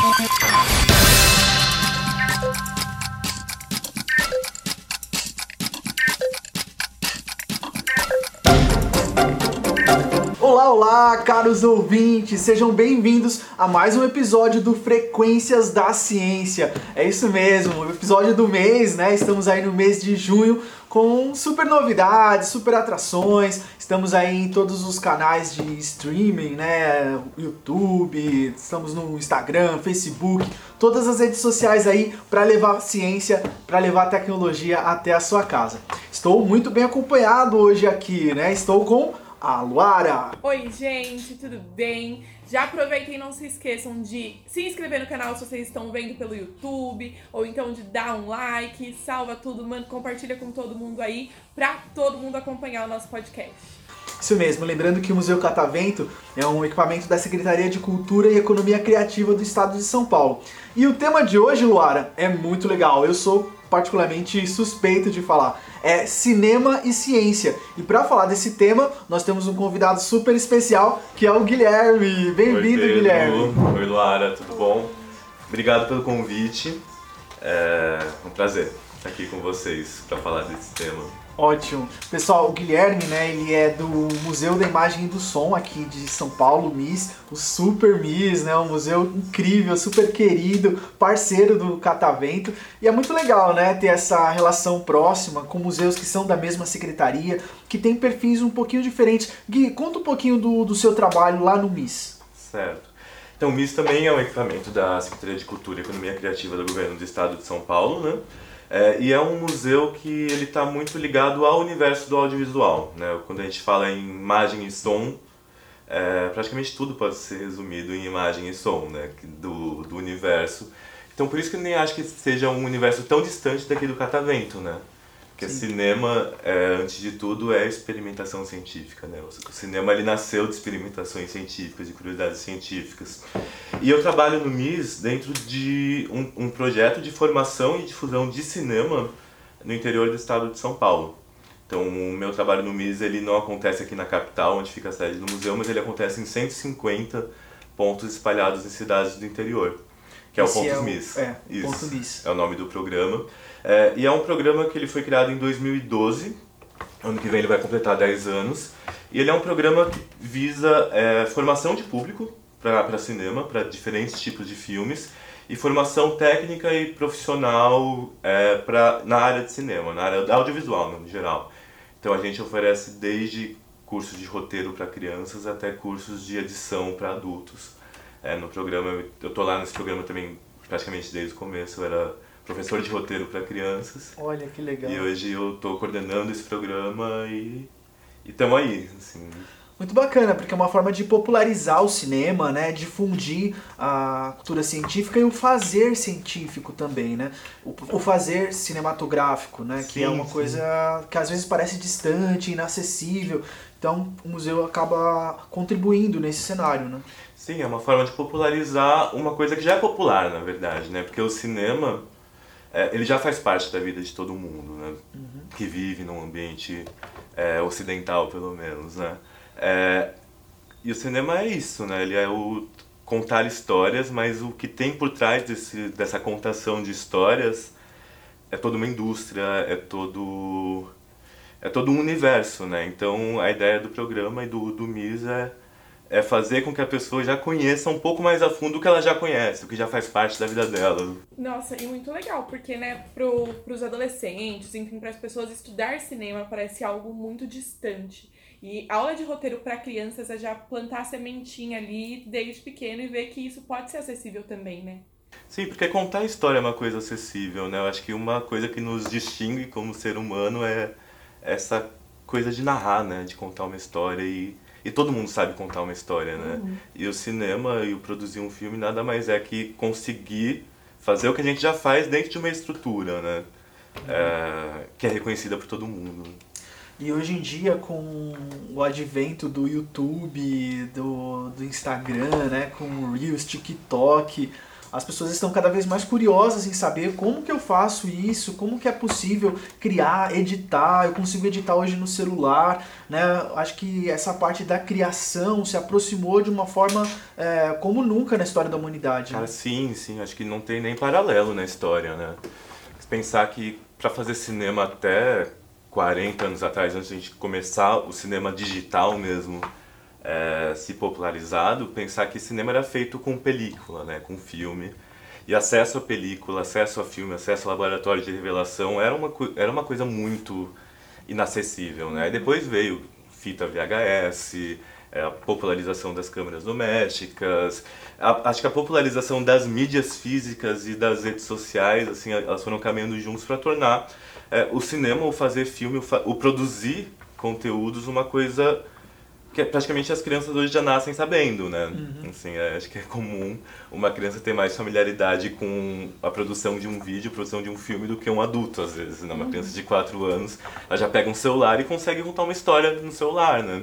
Thank you. Olá, caros ouvintes, sejam bem-vindos a mais um episódio do Frequências da Ciência. É isso mesmo, episódio do mês, né? Estamos aí no mês de junho com super novidades, super atrações. Estamos aí em todos os canais de streaming, né? YouTube, estamos no Instagram, Facebook, todas as redes sociais aí para levar ciência, para levar tecnologia até a sua casa. Estou muito bem acompanhado hoje aqui, né? Estou com a Luara. Oi, gente, tudo bem? Já aproveitem e não se esqueçam de se inscrever no canal se vocês estão vendo pelo YouTube, ou então de dar um like, salva tudo, manda, compartilha com todo mundo aí, pra todo mundo acompanhar o nosso podcast. Isso mesmo, lembrando que o Museu Catavento é um equipamento da Secretaria de Cultura e Economia Criativa do Estado de São Paulo. E o tema de hoje, Luara, é muito legal. Eu sou particularmente suspeito de falar. É cinema e ciência. E para falar desse tema, nós temos um convidado super especial, que é o Guilherme. Bem-vindo, Guilherme. Oi, Luara, tudo bom? Obrigado pelo convite. É um prazer estar aqui com vocês para falar desse tema. Ótimo. Pessoal, o Guilherme, né, ele é do Museu da Imagem e do Som aqui de São Paulo, MIS, o Super MIS, né, um museu incrível, super querido, parceiro do Catavento. E é muito legal, né, ter essa relação próxima com museus que são da mesma secretaria, que tem perfis um pouquinho diferentes. Gui, conta um pouquinho do, do seu trabalho lá no MIS. Certo. Então, o MIS também é um equipamento da Secretaria de Cultura e Economia Criativa do Governo do Estado de São Paulo, né? É, e é um museu que ele está muito ligado ao universo do audiovisual. Né? Quando a gente fala em imagem e som, é, praticamente tudo pode ser resumido em imagem e som né? do, do universo. Então por isso que eu nem acho que seja um universo tão distante daqui do Catavento, né? Porque Sim. cinema, é, antes de tudo, é experimentação científica, né? O cinema ele nasceu de experimentações científicas, de curiosidades científicas. E eu trabalho no MIS dentro de um, um projeto de formação e difusão de cinema no interior do estado de São Paulo. Então, o meu trabalho no MIS ele não acontece aqui na capital, onde fica a sede do museu, mas ele acontece em 150 pontos espalhados em cidades do interior, que é Esse o Pontos é o, MIS. É, Isso, Ponto MIS. é o nome do programa. É, e é um programa que ele foi criado em 2012, ano que vem ele vai completar 10 anos. E ele é um programa que visa é, formação de público para cinema, para diferentes tipos de filmes, e formação técnica e profissional é, pra, na área de cinema, na área audiovisual no geral. Então a gente oferece desde cursos de roteiro para crianças até cursos de edição para adultos. É, no programa, eu estou lá nesse programa também praticamente desde o começo, eu era professor de roteiro para crianças. Olha que legal. E hoje eu estou coordenando esse programa e estamos aí. Assim. Muito bacana, porque é uma forma de popularizar o cinema, né? Difundir a cultura científica e o fazer científico também, né? O, o fazer cinematográfico, né? que Sim, é uma sim. coisa que às vezes parece distante, inacessível. Então o museu acaba contribuindo nesse cenário, né? Sim, é uma forma de popularizar uma coisa que já é popular, na verdade, né? Porque o cinema, é, ele já faz parte da vida de todo mundo, né? Que vive num ambiente é, ocidental, pelo menos, né? É, e o cinema é isso, né? Ele é o contar histórias, mas o que tem por trás desse, dessa contação de histórias é toda uma indústria, é todo é todo um universo, né? Então a ideia do programa e do, do MIS é, é fazer com que a pessoa já conheça um pouco mais a fundo o que ela já conhece, o que já faz parte da vida dela. Nossa, e muito legal, porque, né, pro, pros adolescentes, enfim, pras pessoas, estudar cinema parece algo muito distante. E a aula de roteiro para crianças é já plantar a sementinha ali desde pequeno e ver que isso pode ser acessível também, né? Sim, porque contar história é uma coisa acessível, né? Eu acho que uma coisa que nos distingue como ser humano é essa coisa de narrar, né? De contar uma história e, e todo mundo sabe contar uma história, né? E o cinema e o produzir um filme nada mais é que conseguir fazer o que a gente já faz dentro de uma estrutura, né? É, que é reconhecida por todo mundo. E hoje em dia, com o advento do YouTube, do, do Instagram, né, com o Reels, TikTok, as pessoas estão cada vez mais curiosas em saber como que eu faço isso, como que é possível criar, editar, eu consigo editar hoje no celular, né? Acho que essa parte da criação se aproximou de uma forma é, como nunca na história da humanidade. Né? Cara, sim, sim, acho que não tem nem paralelo na história, né? Pensar que para fazer cinema até 40 anos atrás, antes de a gente começar o cinema digital mesmo, é, se popularizado, pensar que cinema era feito com película, né, com filme. E acesso a película, acesso a filme, acesso a laboratório de revelação era uma, era uma coisa muito inacessível. Né? E depois veio fita VHS, é, a popularização das câmeras domésticas, a, acho que a popularização das mídias físicas e das redes sociais, assim, elas foram caminhando juntos para tornar é, o cinema, o fazer filme, o, fa o produzir conteúdos uma coisa que praticamente as crianças hoje já nascem sabendo, né? Uhum. Assim, é, acho que é comum uma criança ter mais familiaridade com a produção de um vídeo, produção de um filme, do que um adulto, às vezes. Né? Uma uhum. criança de 4 anos, ela já pega um celular e consegue contar uma história no celular, né?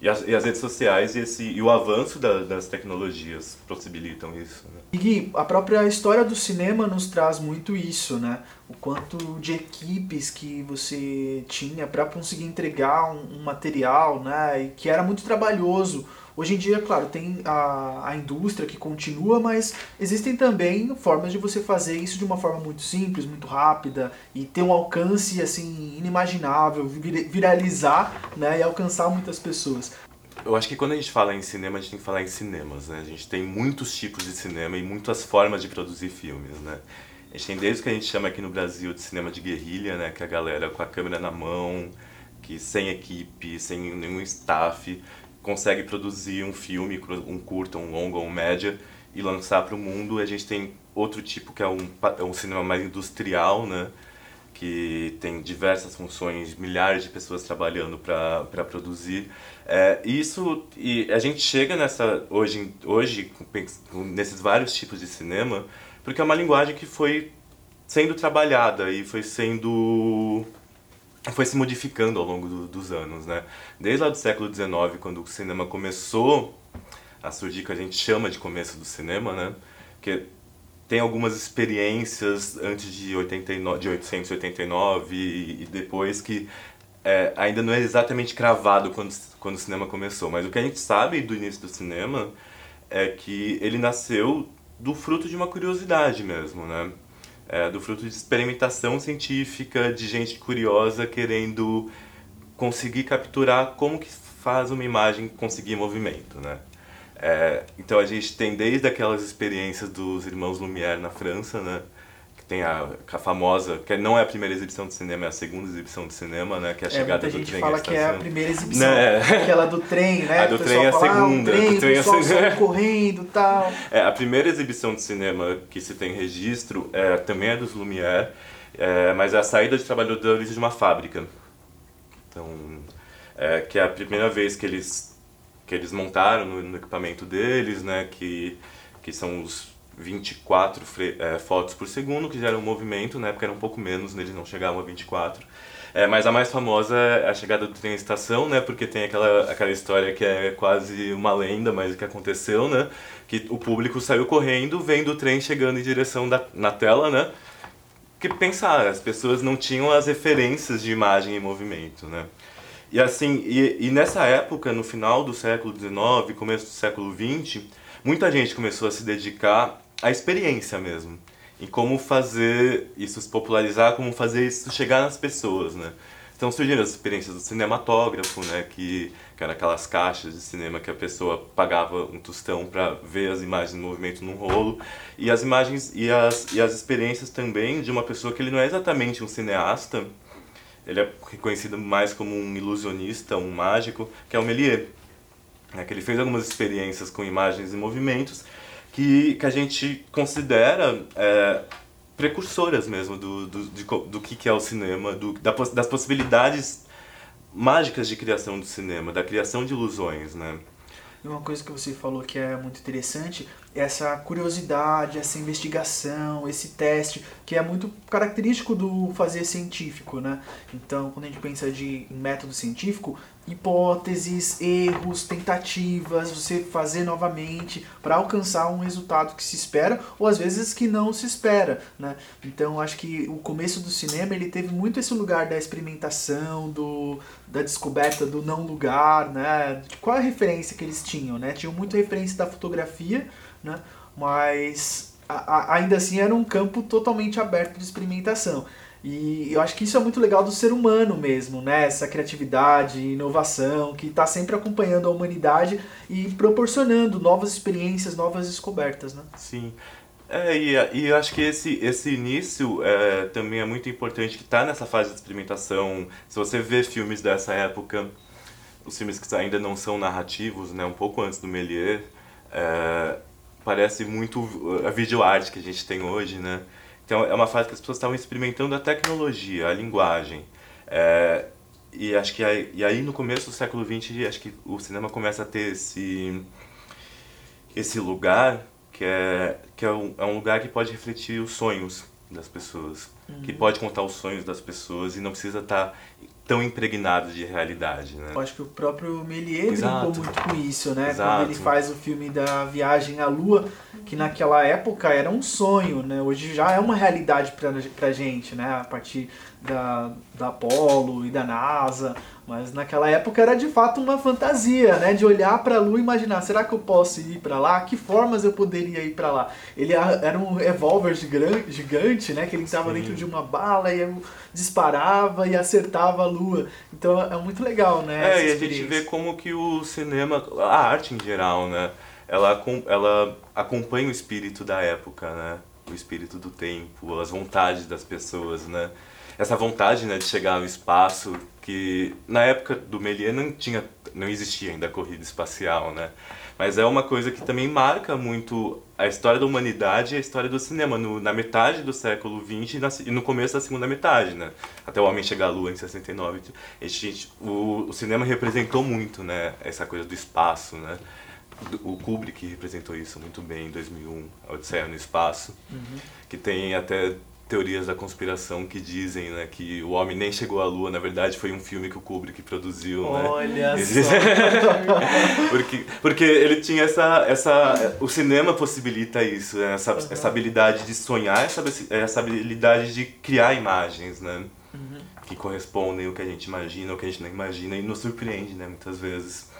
E as, e as redes sociais e, esse, e o avanço da, das tecnologias possibilitam isso. Né? E Gui, a própria história do cinema nos traz muito isso, né? O quanto de equipes que você tinha para conseguir entregar um, um material, né? E que era muito trabalhoso Hoje em dia, claro, tem a, a indústria que continua, mas existem também formas de você fazer isso de uma forma muito simples, muito rápida e ter um alcance assim inimaginável, viralizar né, e alcançar muitas pessoas. Eu acho que quando a gente fala em cinema, a gente tem que falar em cinemas, né? A gente tem muitos tipos de cinema e muitas formas de produzir filmes, né? A gente tem desde o que a gente chama aqui no Brasil de cinema de guerrilha, né? Que é a galera com a câmera na mão, que sem equipe, sem nenhum staff, consegue produzir um filme, um curta, um longa ou um média e lançar para o mundo. A gente tem outro tipo que é um, é um cinema mais industrial, né? que tem diversas funções, milhares de pessoas trabalhando para produzir. É, isso e a gente chega nessa hoje hoje nesses vários tipos de cinema porque é uma linguagem que foi sendo trabalhada e foi sendo foi se modificando ao longo do, dos anos, né? Desde lá do século XIX, quando o cinema começou a surgir, que a gente chama de começo do cinema, né? Que tem algumas experiências antes de, 89, de 889 e, e depois que é, ainda não é exatamente cravado quando, quando o cinema começou, mas o que a gente sabe do início do cinema é que ele nasceu do fruto de uma curiosidade mesmo, né? é, do fruto de experimentação científica, de gente curiosa querendo conseguir capturar como que faz uma imagem conseguir movimento, né? É, então a gente tem desde aquelas experiências dos irmãos Lumière na França, né? Que tem a, a, famosa, que não é a primeira exibição de cinema, é a segunda exibição de cinema, né? Que é a é, chegada do trem. fala que é a primeira exibição, né? aquela do trem, né? A do trem é a segunda. Ah, trem, do trem é a segunda. correndo e tal. É, a primeira exibição de cinema que se tem registro é, também é dos Lumière, é, mas é a saída de trabalhadores de uma fábrica. Então, é, que é a primeira vez que eles, que eles montaram no, no equipamento deles, né? Que, que são os 24 é, fotos por segundo, que gera um movimento, na época era um pouco menos, eles não chegavam a 24. É, mas a mais famosa é a chegada do trem à estação, né? Porque tem aquela, aquela história que é quase uma lenda, mas que aconteceu, né? Que o público saiu correndo, vendo o trem chegando em direção da, na tela, né? Que pensar, as pessoas não tinham as referências de imagem e movimento, né? E assim, e, e nessa época, no final do século XIX, começo do século XX, muita gente começou a se dedicar a experiência mesmo. Em como fazer isso se popularizar, como fazer isso chegar nas pessoas, né? Então surgiram as experiências do cinematógrafo, né, que, que eram aquelas caixas de cinema que a pessoa pagava um tostão para ver as imagens em movimento num rolo, e as imagens e as, e as experiências também de uma pessoa que ele não é exatamente um cineasta, ele é reconhecido mais como um ilusionista, um mágico, que é o Méliès, né, que ele fez algumas experiências com imagens e movimentos que, que a gente considera é, precursoras mesmo do, do, de, do que, que é o cinema, do, da, das possibilidades mágicas de criação do cinema, da criação de ilusões, né? E uma coisa que você falou que é muito interessante essa curiosidade, essa investigação, esse teste, que é muito característico do fazer científico, né? Então, quando a gente pensa de método científico, hipóteses, erros, tentativas, você fazer novamente para alcançar um resultado que se espera ou às vezes que não se espera, né? Então, acho que o começo do cinema ele teve muito esse lugar da experimentação, do da descoberta do não lugar, né? Qual é a referência que eles tinham, né? Tinham muita referência da fotografia, né? Mas a, a, ainda assim era um campo totalmente aberto de experimentação. E eu acho que isso é muito legal do ser humano mesmo, né? Essa criatividade, inovação, que está sempre acompanhando a humanidade e proporcionando novas experiências, novas descobertas, né? Sim. É, e, e eu acho que esse, esse início é, também é muito importante, que está nessa fase de experimentação. Se você vê filmes dessa época, os filmes que ainda não são narrativos, né, um pouco antes do Méliès, é, parece muito a videoarte que a gente tem hoje, né? Então é uma fase que as pessoas estavam experimentando a tecnologia, a linguagem. É, e acho que aí, e aí no começo do século XX acho que o cinema começa a ter esse esse lugar que é que é um, é um lugar que pode refletir os sonhos das pessoas, uhum. que pode contar os sonhos das pessoas e não precisa estar tá tão impregnado de realidade, né? Eu acho que o próprio Méliès brincou muito com isso, né? Exato. Quando ele faz o filme da Viagem à Lua, que naquela época era um sonho, né? Hoje já é uma realidade pra, pra gente, né? A partir da, da Apollo e da NASA, mas naquela época era de fato uma fantasia, né? De olhar para a Lua e imaginar, será que eu posso ir para lá? Que formas eu poderia ir para lá? Ele era um revólver gigante, né? Que ele estava dentro de uma bala e disparava e acertava a Lua. Então é muito legal, né? É, e a gente vê como que o cinema, a arte em geral, né? Ela, ela acompanha o espírito da época, né? O espírito do tempo, as vontades das pessoas, né? Essa vontade né, de chegar ao espaço, que na época do Méliès não tinha, não existia ainda a corrida espacial, né? Mas é uma coisa que também marca muito a história da humanidade e a história do cinema no, na metade do século XX e, na, e, no começo da segunda metade, né? Até o Homem Chegar à Lua em 69. A gente, o, o cinema representou muito, né? Essa coisa do espaço, né? o Kubrick representou isso muito bem em 2001, a Odisseia no Espaço, uhum. que tem até teorias da conspiração que dizem né, que o homem nem chegou à lua, na verdade foi um filme que o Kubrick produziu. Olha né? só! porque, porque ele tinha essa, essa... O cinema possibilita isso, né? essa, uhum. essa habilidade de sonhar, essa, essa habilidade de criar imagens, né? Uhum. Que correspondem ao que a gente imagina, ao que a gente não imagina e nos surpreende, né? Muitas vezes.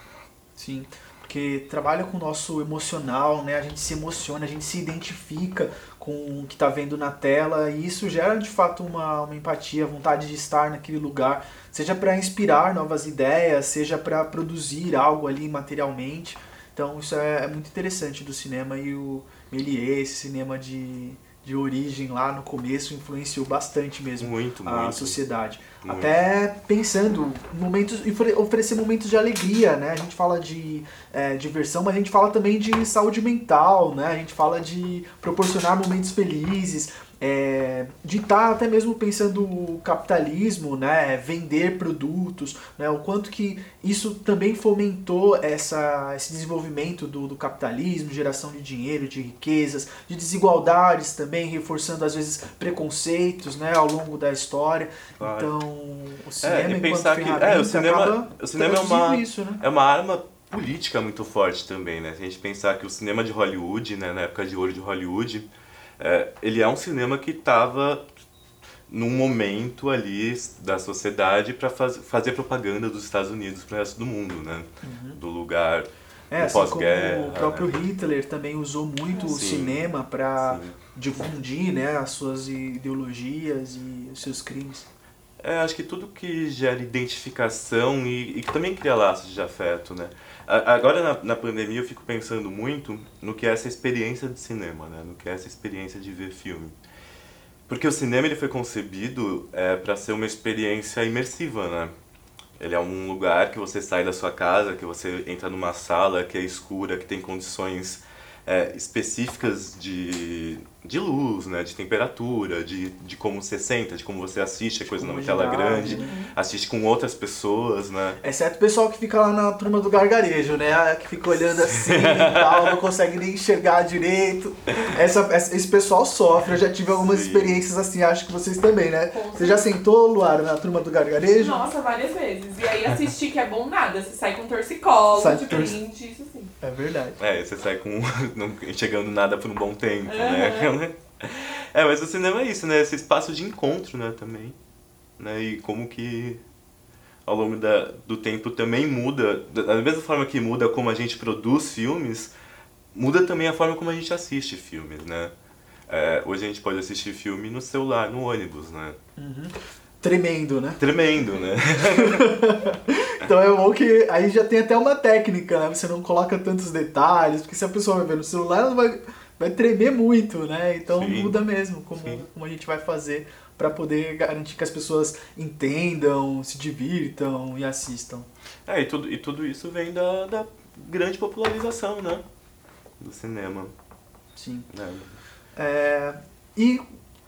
Sim porque trabalha com o nosso emocional, né? A gente se emociona, a gente se identifica com o que está vendo na tela e isso gera de fato uma, uma empatia, vontade de estar naquele lugar, seja para inspirar novas ideias, seja para produzir algo ali materialmente. Então isso é, é, muito interessante do cinema e o Méliès, esse cinema de de origem lá no começo influenciou bastante mesmo muito, a muito, sociedade. Muito. Até pensando momentos oferecer momentos de alegria, né? A gente fala de é, diversão, mas a gente fala também de saúde mental, né? A gente fala de proporcionar momentos felizes, é, de estar tá até mesmo pensando o capitalismo, né, vender produtos, né, o quanto que isso também fomentou essa, esse desenvolvimento do, do capitalismo, geração de dinheiro, de riquezas, de desigualdades também, reforçando às vezes preconceitos né, ao longo da história. Claro. Então, o cinema, é, pensar que é, o cinema, o cinema é uma, isso, né? é uma arma política muito forte também, né? Se a gente pensar que o cinema de Hollywood, né, na época de ouro de Hollywood, é, ele é um cinema que estava num momento ali da sociedade para faz, fazer propaganda dos Estados Unidos para o resto do mundo, né? Uhum. Do lugar é, assim pós-guerra. O próprio né? Hitler também usou muito sim, o cinema para difundir né, as suas ideologias e os seus crimes. É, acho que tudo que gera identificação e, e também cria laços de afeto, né? Agora na, na, pandemia eu fico pensando muito no que é essa experiência de cinema, né? No que é essa experiência de ver filme. Porque o cinema ele foi concebido é, para ser uma experiência imersiva, né? Ele é um lugar que você sai da sua casa, que você entra numa sala que é escura, que tem condições é, específicas de, de luz, né, de temperatura, de, de como você senta, de como você assiste a coisa numa tela grande, né? assiste com outras pessoas, né? Exceto o pessoal que fica lá na turma do gargarejo, né? Que fica olhando assim e tal, não consegue nem enxergar direito. Essa, essa- esse pessoal sofre, eu já tive algumas Sim. experiências assim, acho que vocês também, né? Você já sentou, Luara, na turma do gargarejo? Nossa, várias vezes. E aí assistir que é bom nada. Você sai com torcicolo, Sai de torci- print, isso sim. É verdade. É, você sai com não enxergando nada por um bom tempo, né? É, mas o cinema é isso, né? Esse espaço de encontro, né, também. Né? E como que ao longo da, do tempo também muda, da mesma forma que muda como a gente produz filmes, muda também a forma como a gente assiste filmes, né? É, hoje a gente pode assistir filme no celular, no ônibus, né? Tremendo, né? Tremendo, né? Então é bom que aí já tem até uma técnica, né? Você não coloca tantos detalhes, porque se a pessoa vai ver no celular, ela vai, vai tremer muito, né? Então Sim. muda mesmo como, Sim. como a gente vai fazer para poder garantir que as pessoas entendam, se divirtam e assistam. É, e tudo, e tudo isso vem da, da grande popularização, né? Do cinema. Sim. Né? É, e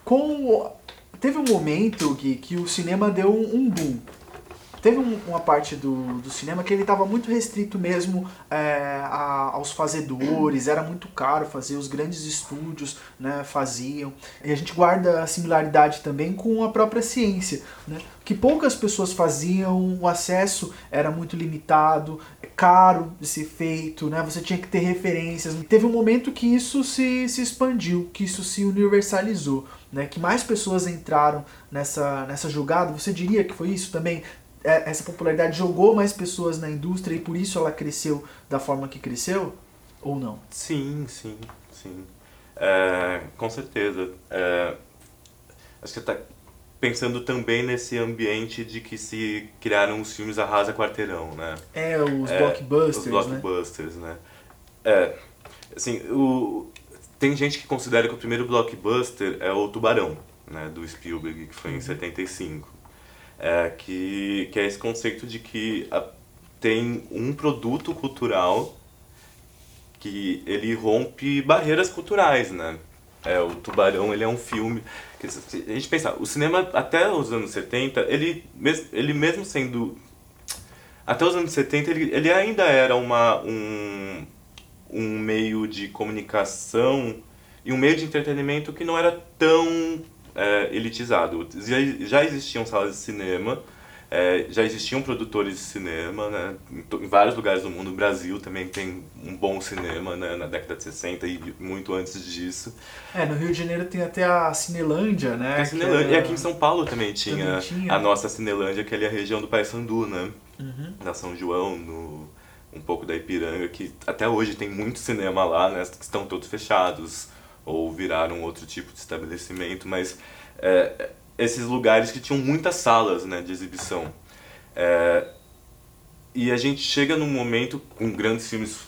com teve um momento que, que o cinema deu um boom. Teve um- uma parte do, do cinema que ele estava muito restrito mesmo é, a- aos fazedores, era muito caro fazer, os grandes estúdios né, faziam. E a gente guarda a similaridade também com a própria ciência, né? que poucas pessoas faziam, o acesso era muito limitado, é caro de ser feito, né? você tinha que ter referências. Teve um momento que isso se, se expandiu, que isso se universalizou, né? que mais pessoas entraram nessa, nessa jogada. Você diria que foi isso também? É, Essa popularidade jogou mais pessoas na indústria e por isso ela cresceu da forma que cresceu? Ou não? Sim, sim, sim. É, com certeza. É, acho que tá pensando também nesse ambiente de que se criaram os filmes arrasa quarteirão, né? É, os É, blockbusters, Os né? blockbusters, né? É, assim, o, tem gente que considera que o primeiro blockbuster é o Tubarão, né? Do Spielberg, que foi Uhum. em 75. É, que, que é esse conceito de que a- tem um produto cultural que ele rompe barreiras culturais, né? É, o Tubarão, ele é um filme... Que, a gente pensar, o cinema até os anos 70, ele, ele mesmo sendo... Até os anos 70, ele, ele ainda era uma, um, um meio de comunicação e um meio de entretenimento que não era tão é, elitizado. Já, já existiam salas de cinema, é, já existiam produtores de cinema, né? Em, vários lugares do mundo. O Brasil também tem um bom cinema, né? Na década de 60 e muito antes disso. É, no Rio de Janeiro tem até a Cinelândia, né? A Cinelândia. é- E aqui em São Paulo também tinha, Também tinha. a nossa Cinelândia, que ali é a região do Paissandu, né? Uhum. Da São João, no, um pouco da Ipiranga, que até hoje tem muito cinema lá, né? Que estão todos fechados ou viraram outro tipo de estabelecimento, mas é, esses lugares que tinham muitas salas né, de exibição. É, e a gente chega num momento com grandes filmes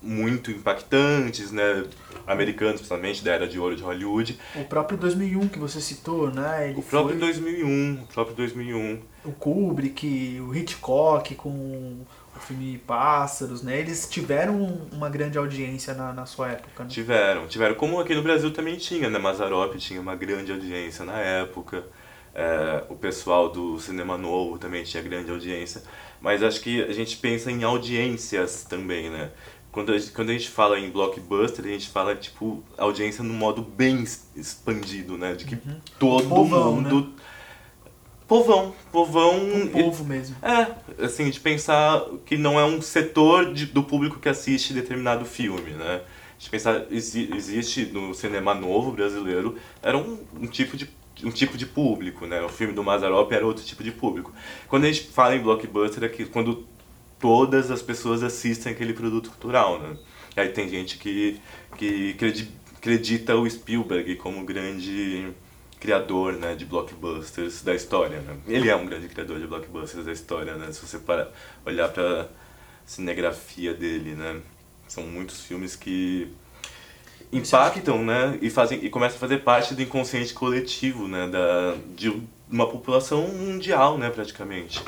muito impactantes, né? Americanos, principalmente, da Era de Ouro de Hollywood. O próprio 2001 que você citou, né? Ele O próprio foi 2001, o próprio 2001. o Kubrick, o Hitchcock com filme Pássaros, né? Eles tiveram uma grande audiência na, na sua época, né? Tiveram, tiveram. Como aqui no Brasil também tinha, né? Mazarop tinha uma grande audiência na época. É, o pessoal do Cinema Novo também tinha grande audiência. Mas acho que a gente pensa em audiências também, né? Quando a, gente, quando a gente fala em blockbuster, a gente fala, tipo, audiência no modo bem expandido, né? De que todo Povão, mundo... Povão, povão... Um povo mesmo. é, assim, de pensar que não é um setor de- do público que assiste determinado filme, né? De pensar, exi- existe no cinema novo brasileiro, era um, um tipo de um tipo de público, né? O filme do Mazarop era outro tipo de público. Quando a gente fala em blockbuster é que quando todas as pessoas assistem aquele produto cultural, né? E aí tem gente que, que credi- acredita o Spielberg como grande criador, né, de blockbusters da história, né? Ele é um grande criador de blockbusters da história, né? Se você para olhar para cinegrafia dele, né? São muitos filmes que- impactam, né, e fazem e começam a fazer parte do inconsciente coletivo, né, da de uma população mundial, né, praticamente.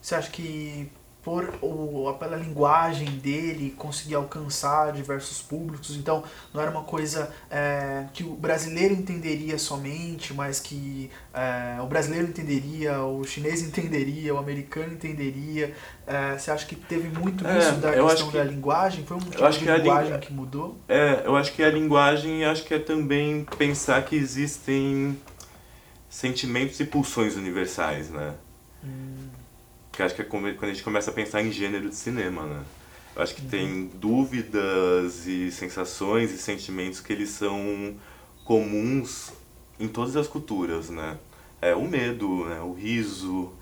Você acha que por o, pela linguagem dele conseguir alcançar diversos públicos. Então não era uma coisa é, que o brasileiro entenderia somente, mas que é, o brasileiro entenderia, o chinês entenderia, o americano entenderia. É, você acha que teve muito É, isso da questão que- da linguagem? Foi um tipo acho de que a linguagem língua- que mudou? É, eu acho que a linguagem, acho que é também pensar que existem sentimentos e pulsões universais, né? Que acho que é quando a gente começa a pensar em gênero de cinema, né? Eu acho que tem dúvidas e sensações e sentimentos que eles são comuns em todas as culturas, né? É o medo, né? O riso,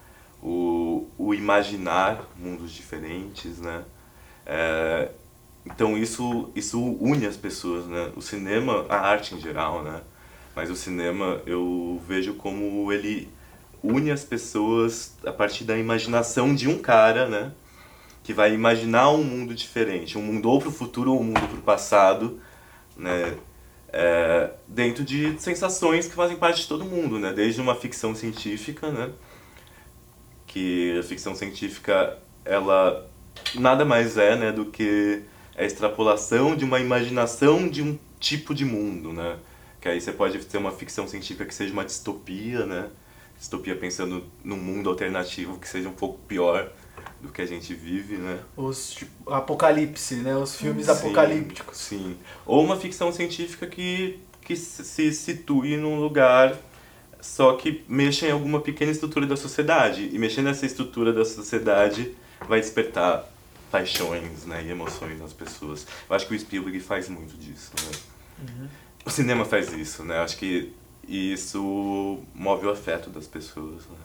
o, o imaginar mundos diferentes, né? É, então isso, isso une as pessoas, né? O cinema, a arte em geral, né? Mas o cinema eu vejo como ele une as pessoas a partir da imaginação de um cara, né? Que vai imaginar um mundo diferente, um mundo ou pro futuro ou um mundo pro passado, né? É, dentro de sensações que fazem parte de todo mundo, né? Desde uma ficção científica, né? Que a ficção científica, ela nada mais é, né, do que a extrapolação de uma imaginação de um tipo de mundo, né? Que aí você pode ter uma ficção científica que seja uma distopia, né? Distopia pensando num mundo alternativo que seja um pouco pior do que a gente vive, né? Os tipo, apocalipse, né? Os filmes Sim, apocalípticos. Sim. Ou uma ficção científica que, que se situe num lugar só que mexa em alguma pequena estrutura da sociedade. E mexer nessa estrutura da sociedade vai despertar paixões né, e emoções nas pessoas. Eu acho que o Spielberg faz muito disso. Né? O cinema faz isso, né? Eu acho que isso move o afeto das pessoas. Né?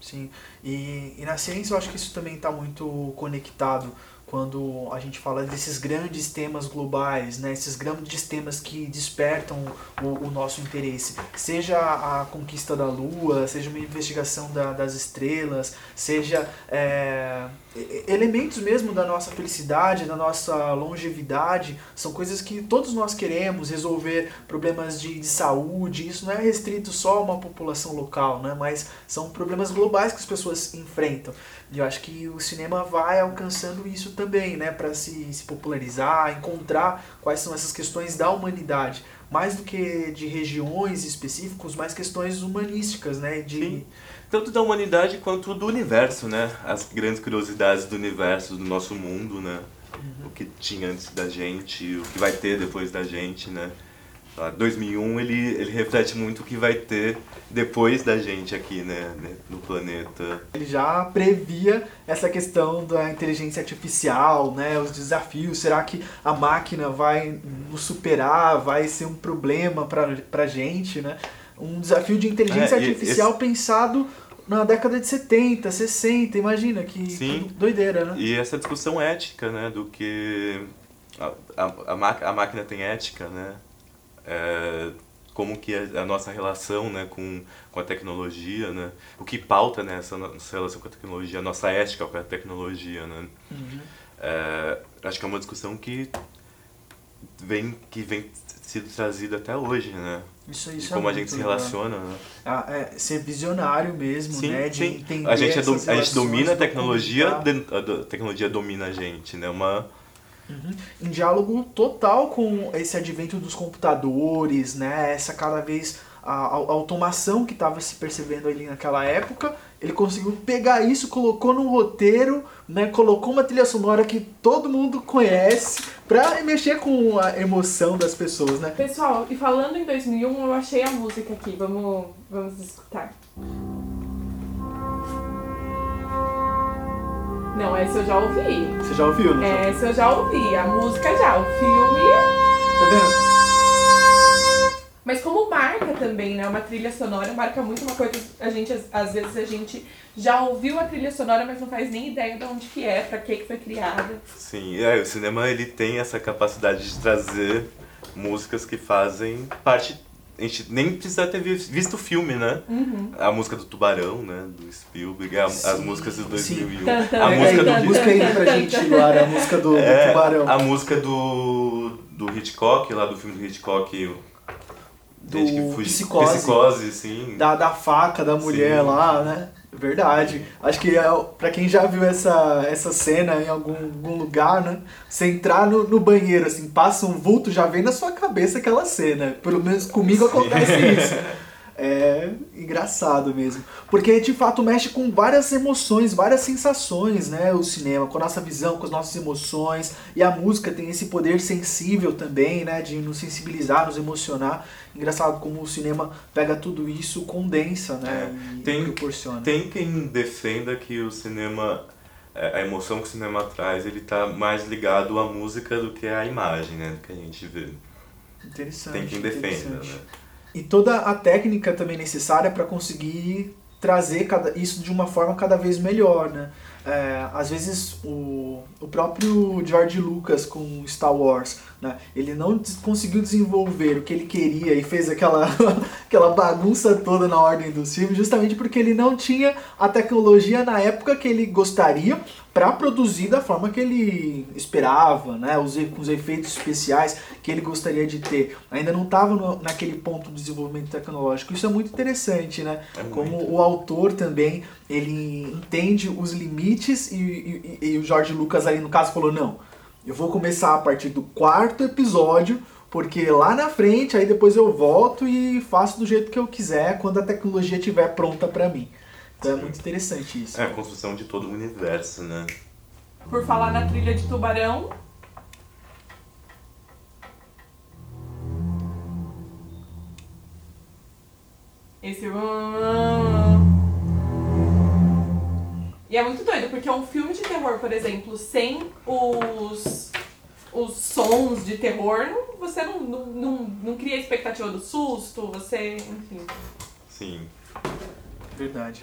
Sim, e, e na ciência eu acho que isso também está muito conectado quando a gente fala desses grandes temas globais, né? esses grandes temas que despertam o, o nosso interesse. Seja a conquista da Lua, seja uma investigação da- das estrelas, seja é, elementos mesmo da nossa felicidade, da nossa longevidade, são coisas que todos nós queremos resolver problemas de, de saúde. Isso não é restrito só a uma população local, né? mas são problemas globais que as pessoas enfrentam. E eu acho que o cinema vai alcançando isso também, né, para se, se popularizar, encontrar quais são essas questões da humanidade, mais do que de regiões específicas, mais questões humanísticas, né, de Sim. Tanto da humanidade quanto do universo, né? As grandes curiosidades do universo, do nosso mundo, né? O que tinha antes da gente, o que vai ter depois da gente, né? Ah, 2001 ele, ele reflete muito o que vai ter depois da gente aqui, né? né, No planeta. ele já previa essa questão da inteligência artificial, né, os desafios. Será que a máquina vai nos superar, vai ser um problema para pra gente, né? Um desafio de inteligência É, artificial pensado na década de 70, 60, imagina que, Sim. doideira, né? E essa discussão ética, né? Do que a, a, a, a máquina tem ética, né? É, como que é a nossa relação né, com, com a tecnologia, né? O que pauta né, essa nossa relação com a tecnologia, a nossa ética com a tecnologia, né? É, acho que é uma discussão que vem, que vem sido trazida até hoje, né? Isso, isso como é a gente se relaciona, né? Ah, é, ser visionário mesmo, Sim, né? De sim. entender A gente, é do- a gente domina a tecnologia, a a tecnologia domina a gente, né? Uma, em diálogo total com esse advento dos computadores, né? Essa cada vez a, a automação que estava se percebendo ali naquela época, ele conseguiu pegar isso, colocou num roteiro, né? Colocou uma trilha sonora que todo mundo conhece pra mexer com a emoção das pessoas, né? Pessoal, e falando em 2001, eu achei a música aqui. Vamos, vamos escutar. Não, essa eu já ouvi. Você já ouviu, né? Essa eu já ouvi. A música já. O filme. Tá vendo? Mas como marca também, né? Uma trilha sonora marca muito uma coisa. A gente, às, às vezes, a gente já ouviu a trilha sonora, mas não faz nem ideia de onde que é, pra que que foi criada. Sim, é, o cinema ele tem essa capacidade de trazer músicas que fazem parte. A gente nem precisa ter vi- visto o filme, né? Uhum. A música do Tubarão, né? Do Spielberg, a- as músicas de sim. 2001. Tan, tan, A música do busca aí pra gente, Lara, a música do, do É, Tubarão. a música do, do Hitchcock, lá do filme do Hitchcock. Do que fugi- Psicose. Psicose, sim. Da, da faca da mulher Sim. lá, né? Verdade. Acho que é, pra quem já viu essa, essa cena em algum, algum lugar, né? Você entrar no, no banheiro, assim, passa um vulto, já vem na sua cabeça aquela cena. Pelo menos comigo acontece isso. É engraçado mesmo. Porque de fato mexe com várias emoções, várias sensações, né? O cinema, com a nossa visão, com as nossas emoções. E a música tem esse poder sensível também, né? De nos sensibilizar, nos emocionar. Engraçado como o cinema pega tudo isso, condensa, né? É, tem- proporciona. Tem quem defenda que o cinema, é, a emoção que o cinema traz, ele tá mais ligado à música do que à imagem, né? Do que a gente vê. Interessante. Tem quem defenda, né? E toda a técnica também necessária para conseguir trazer cada, isso de uma forma cada vez melhor, né? É, às vezes o, o próprio George Lucas com Star Wars, né? Ele não conseguiu desenvolver o que ele queria e fez aquela, aquela bagunça toda na ordem dos filmes, justamente porque ele não tinha a tecnologia na época que ele gostaria para produzir da forma que ele esperava, né? Os, e- com os efeitos especiais que ele gostaria de ter. Ainda não estava naquele ponto de desenvolvimento tecnológico. Isso é muito interessante, né? É Como muito. o autor também, ele entende os limites e, e- e o George Lucas ali no caso falou, não, eu vou começar a partir do quarto episódio, porque lá na frente, aí depois eu volto e faço do jeito que eu quiser, quando a tecnologia estiver pronta para mim. Então é muito interessante isso. É a construção de todo o universo, né? Por falar na trilha de Tubarão. Esse. E é muito doido, porque um filme de terror, por exemplo, sem os, os sons de terror, você não, não, não, não cria a expectativa do susto, você. Enfim. Sim. Verdade.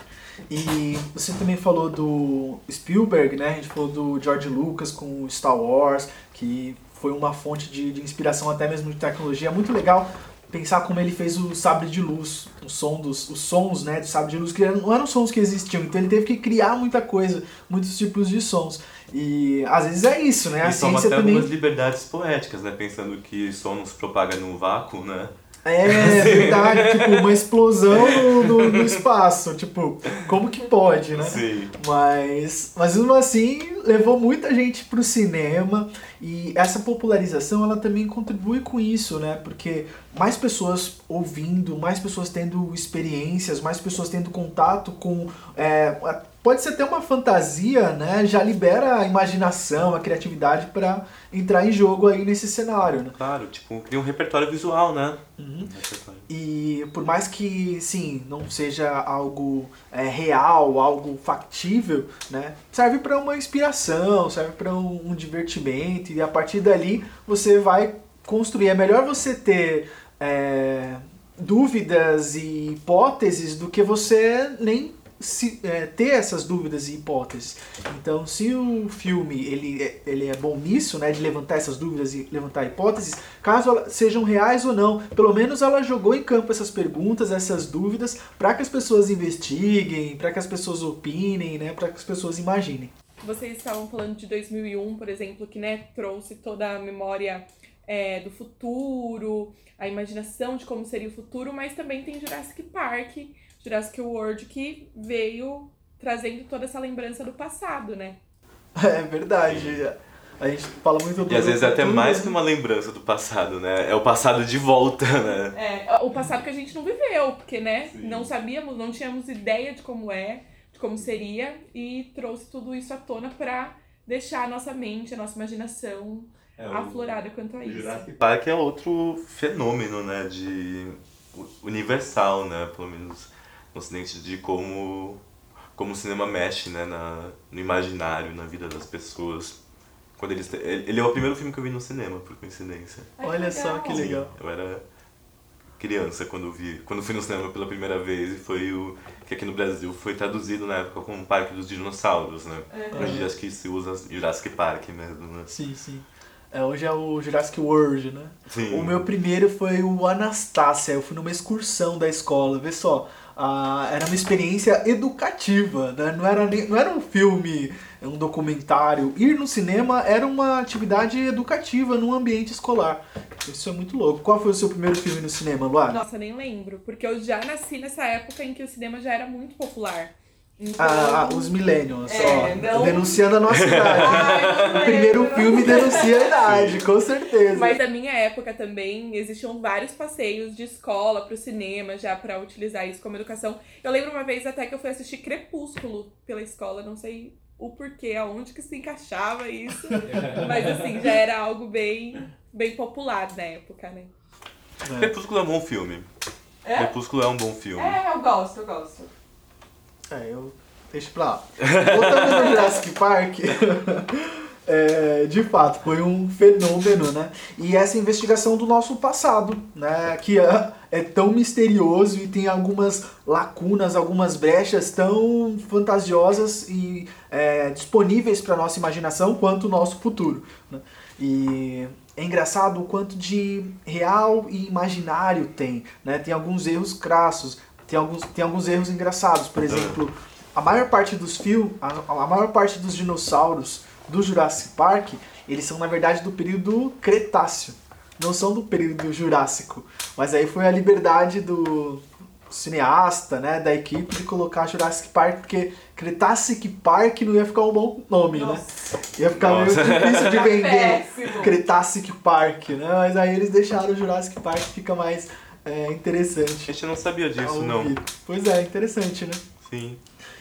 E você também falou do Spielberg, né? A gente falou do George Lucas com o Star Wars, que foi uma fonte de, de inspiração até mesmo de tecnologia. É muito legal pensar como ele fez o sabre de luz, o som dos, os sons, né, do sabre de luz, que não eram sons que existiam, então ele teve que criar muita coisa, muitos tipos de sons. E às vezes é isso, né? A e toma ciência até também algumas liberdades poéticas, né? Pensando que som não se propaga no vácuo, né? É verdade, tipo, uma explosão no, no, no espaço. Tipo, como que pode, né? Sim. Mas, mas mesmo assim, levou muita gente pro cinema e essa popularização ela também contribui com isso, né? Porque mais pessoas ouvindo, mais pessoas tendo experiências, mais pessoas tendo contato com. é, pode ser até uma fantasia, né? Já libera a imaginação, a criatividade para entrar em jogo aí nesse cenário, né? Claro, tipo, cria um repertório visual, né? Uhum. Um repertório. E por mais que, sim, não seja algo é, real, algo factível, né? Serve para uma inspiração, serve para um, um divertimento e a partir dali você vai construir. É melhor você ter é, dúvidas e hipóteses do que você nem se, é, ter essas dúvidas e hipóteses. Então, se o filme ele, é- ele é bom nisso, né, de levantar essas dúvidas e levantar hipóteses, caso sejam reais ou não, pelo menos ela jogou em campo essas perguntas, essas dúvidas, para que as pessoas investiguem, para que as pessoas opinem, né, para que as pessoas imaginem. Vocês estavam falando de 2001, por exemplo, que né, trouxe toda a memória é, do futuro, a imaginação de como seria o futuro, mas também tem Jurassic Park, Jurassic World, que veio trazendo toda essa lembrança do passado, né? É verdade. A gente fala muito do E às vezes é até mais que uma lembrança do passado, né? É o passado de volta, né? É, o passado que a gente não viveu, porque, né, Sim. não sabíamos, não tínhamos ideia de como é, de como seria, e trouxe tudo isso à tona pra deixar a nossa mente, a nossa imaginação É, aflorada quanto a O isso. Jurassic Park é outro fenômeno, né, de universal, né, pelo menos no ocidente de como como o cinema mexe, né, na, no imaginário, na vida das pessoas. Quando eles te- ele é o primeiro filme que eu vi no cinema, por coincidência. Olha só que Sim, legal. Eu era criança quando vi, quando fui no cinema pela primeira vez e foi o que aqui no Brasil foi traduzido na época como Parque dos Dinossauros, né? Uhum. Hoje acho que se usa Jurassic Park mesmo, né? Sim, sim. É, hoje é o Jurassic World, né? Sim. O meu primeiro foi o Anastácia. Eu fui numa excursão da escola. Vê só, ah, era uma experiência educativa, né? não, era nem, não era um filme, um documentário. Ir no cinema era uma atividade educativa num ambiente escolar. Isso é muito louco. Qual foi o seu primeiro filme no cinema, Luar? Nossa, nem lembro, porque eu já nasci nessa época em que o cinema já era muito popular. Então... Ah, os Millennials, É, ó. não- Denunciando a nossa idade. Ai, não o primeiro filme denuncia a idade, com certeza. Mas na minha época também existiam vários passeios de escola pro cinema já pra utilizar isso como educação. Eu lembro uma vez até que eu fui assistir Crepúsculo pela escola, não sei o porquê, aonde que se encaixava isso, mas assim, já era algo bem bem popular na época, né? Crepúsculo é um bom filme. É? Crepúsculo é um bom filme. É, eu gosto, eu gosto. É, eu deixo pra lá. Voltando no Jurassic Park, é, de fato, foi um fenômeno, né? E essa investigação do nosso passado, né? Que é, é tão misterioso e tem algumas lacunas, algumas brechas tão fantasiosas e é, disponíveis para nossa imaginação quanto o nosso futuro. Né? E é engraçado o quanto de real e imaginário tem, né? Tem alguns erros crassos, tem alguns, tem alguns erros engraçados, por exemplo, a maior parte dos filmes, a, a maior parte dos dinossauros do Jurassic Park, eles são na verdade do período Cretáceo, não são do período Jurássico. Mas aí foi a liberdade do cineasta, né, da equipe de colocar Jurassic Park, porque Cretacic Park não ia ficar um bom nome, né? Nossa, Ia ficar Nossa. meio difícil de vender. péssimo. Cretacic Park, né? Mas aí eles deixaram o Jurassic Park, fica mais é, A interessante. gente não sabia disso, ao não. Pois é, interessante, né? Sim.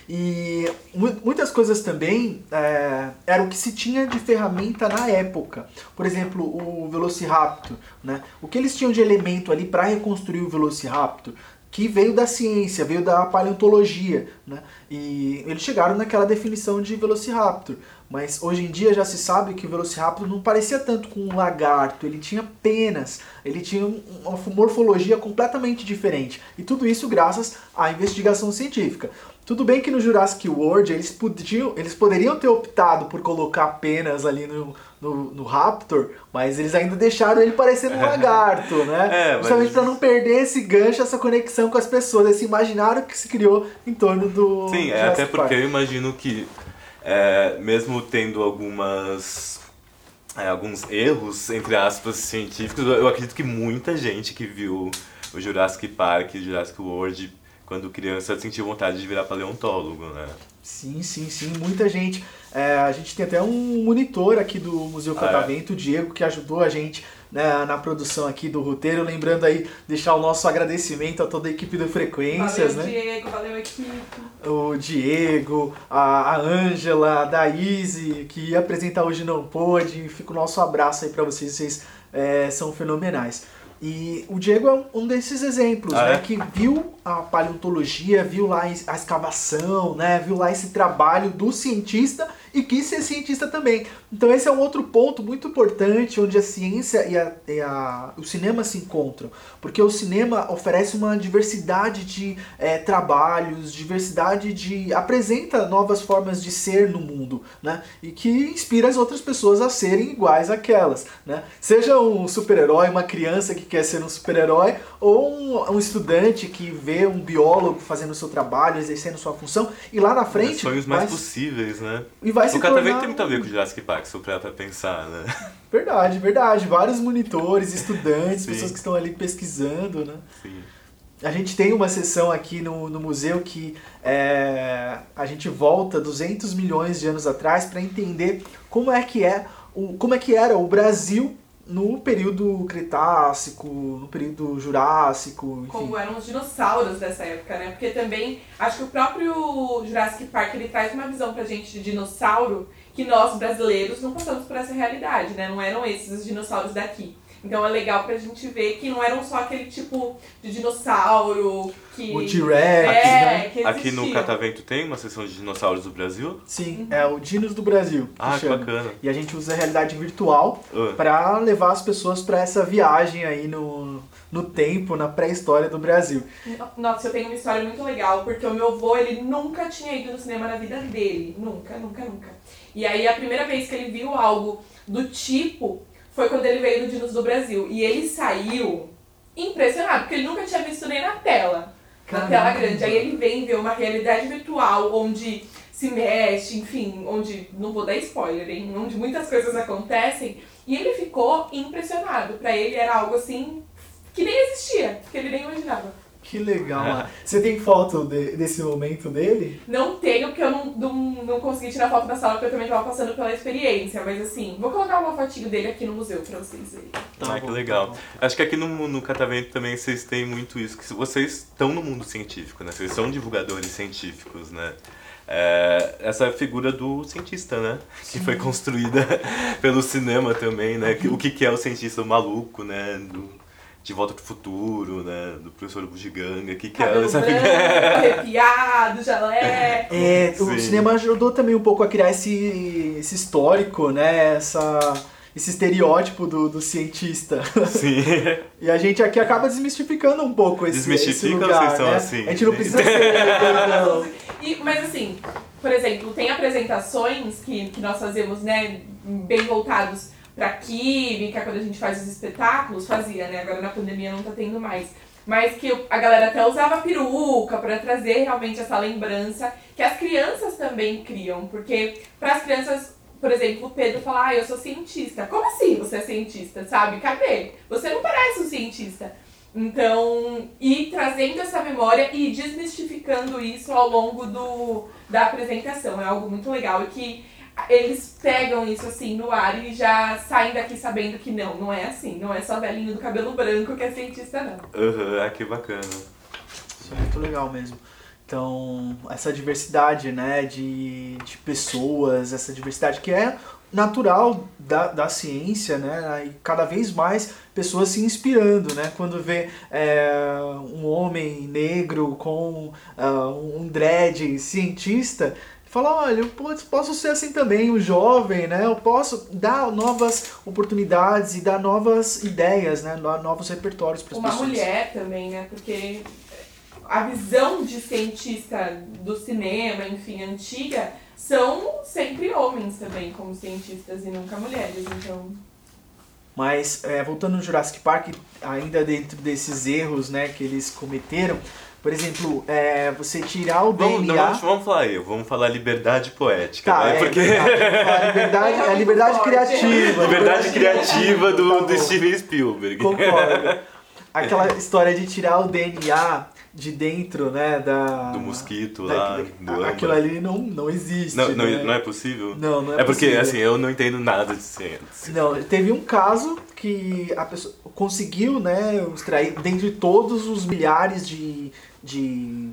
E mu- muitas coisas também é, era o que se tinha de ferramenta na época. Por exemplo, o Velociraptor. Né? O que eles tinham de elemento ali para reconstruir o Velociraptor? Que veio da ciência, veio da paleontologia. Né? E eles chegaram naquela definição de Velociraptor. Mas hoje em dia já se sabe que o Velociraptor não parecia tanto com um lagarto, ele tinha penas, ele tinha um- uma morfologia completamente diferente. E tudo isso graças à investigação científica. Tudo bem que no Jurassic World eles, podiam, eles poderiam ter optado por colocar penas ali no, no, no Raptor, mas eles ainda deixaram ele parecendo um lagarto, né? É, mas- Justamente para não perder esse gancho, essa conexão com as pessoas, esse imaginário que se criou em torno do. Sim, é Jurassic até porque Park. eu imagino que, é, mesmo tendo algumas. é, alguns erros, entre aspas, científicos, eu acredito que muita gente que viu o Jurassic Park o Jurassic World quando criança sentiu vontade de virar paleontólogo, né? Sim, sim, sim, muita gente. É, a gente tem até um monitor aqui do Museu Ah, é? Catavento, o Diego, que ajudou a gente né, na produção aqui do roteiro. Lembrando aí, deixar o nosso agradecimento a toda a equipe do Frequências, valeu, né? Diego, valeu, equipe. O Diego, a a Ângela, a Daíse, que ia apresentar hoje não pôde. Fica o nosso abraço aí pra vocês, vocês é, são fenomenais. E o Diego é um- um desses exemplos, Ah, né? é? Que viu a paleontologia, viu lá a escavação, né? Viu lá esse trabalho do cientista e quis ser cientista também. Então esse é um outro ponto muito importante onde a ciência e, a, e a- o cinema se encontram. Porque o cinema oferece uma diversidade de eh, trabalhos, diversidade de. apresenta novas formas de ser no mundo, né? E que inspira as outras pessoas a serem iguais àquelas, né? Seja um super-herói, uma criança que quer ser um super-herói, ou um, um estudante que vê um biólogo fazendo o seu trabalho, exercendo sua função, e lá na frente. Sonhos mais vai- possíveis, né? e vai se o Catavento tornar tem muito a ver com o Jurassic Park, se eu parar pra pensar, né? Verdade, verdade. Vários monitores, estudantes, Sim. pessoas que estão ali pesquisando, né? Sim. A gente tem uma sessão aqui no, no museu que é, a gente volta 200 milhões de anos atrás para entender como é que é o, como é que era o Brasil no período Cretácico, no período Jurássico, enfim. Como eram os dinossauros dessa época, né? Porque também acho que o próprio Jurassic Park ele traz uma visão pra gente de dinossauro que nós brasileiros não passamos por essa realidade, né? Não eram esses os dinossauros daqui. Então é legal pra gente ver que não eram só aquele tipo de dinossauro que. O T-Rex, é, né? que Aqui no. Catavento tem uma seção de dinossauros do Brasil? Sim, é o Dinos do Brasil. que Ah, que chama. bacana. E a gente usa a realidade virtual Ah. para levar as pessoas para essa viagem aí no, no tempo, na pré-história do Brasil. Nossa, eu tenho uma história muito legal, porque o meu avô, ele nunca tinha ido no cinema na vida dele. Nunca, nunca, nunca. E aí, a primeira vez que ele viu algo do tipo foi quando ele veio no Dinos do Brasil. E ele saiu impressionado, porque ele nunca tinha visto nem na tela. Na Caramba. tela grande. Aí ele vem ver uma realidade virtual onde se mexe, enfim, onde, não vou dar spoiler, hein? Onde muitas coisas acontecem. E ele ficou impressionado. Pra ele era algo assim que nem existia, que ele nem imaginava. Que legal. É. Você tem foto de, desse momento dele? Não tenho, porque eu não, não, não consegui tirar foto da sala, porque eu também estava passando pela experiência. Mas assim, vou colocar uma fotinho dele aqui no museu pra vocês verem. Tá ah, que legal. Tá Acho que aqui no, no Catavento também vocês têm muito isso, que vocês estão no mundo científico, né? Vocês são divulgadores científicos, né? É, essa figura do cientista, né? Que foi construída pelo cinema também, né? O que, que é o cientista maluco, né? Do, de Volta pro Futuro, né? Do professor Bugiganga, que que é essa branco, arrepiado, jaleco. É, o cinema ajudou também um pouco a criar esse, esse histórico, né? Essa esse estereótipo do, do cientista. Sim. e a gente aqui acaba desmistificando um pouco esse, Desmistifica esse lugar, vocês são né? assim? A gente não precisa ser... não. E, mas assim, por exemplo, tem apresentações que, que nós fazemos, né, bem voltados para química, quando a gente faz os espetáculos, fazia, né? Agora na pandemia não tá tendo mais. Mas que a galera até usava peruca para trazer realmente essa lembrança que as crianças também criam, porque para as crianças por exemplo, o Pedro fala, ah, eu sou cientista. Como assim você é cientista, sabe? Cadê? Você não parece um cientista. Então, e trazendo essa memória e desmistificando isso ao longo do, da apresentação. É algo muito legal e que eles pegam isso assim no ar e já saem daqui sabendo que não, não é assim. Não é só velhinho do cabelo branco que é cientista, não. Aham, uhum, que bacana. Isso é muito legal mesmo. Então, essa diversidade né, de, de pessoas, essa diversidade que é natural da, da ciência, né? E cada vez mais pessoas se inspirando, né? Quando vê é, um homem negro com uh, um dread cientista, fala, olha, eu posso ser assim também, um jovem, né? Eu posso dar novas oportunidades e dar novas ideias, né? Novos repertórios para as pessoas. Uma mulher também, né? Porque a visão de cientista do cinema, enfim, antiga, são sempre homens também como cientistas e nunca mulheres, então... Mas, é, voltando no Jurassic Park, ainda dentro desses erros né, que eles cometeram, por exemplo, é, você tirar o vamos, DNA... Não, vamos falar aí, vamos falar liberdade poética, tá, né? É, Porque... a liberdade, a liberdade criativa. Liberdade criativa do, do Steven Spielberg. Concordo. Aquela história de tirar o DNA de dentro, né, da... Do mosquito lá, do Aquilo ali não, não existe, não, não, né? não é possível? Não, não é, é porque, possível. assim, eu não entendo nada de ciência. Não, teve um caso que a pessoa conseguiu, né, extrair, dentre todos os milhares de, de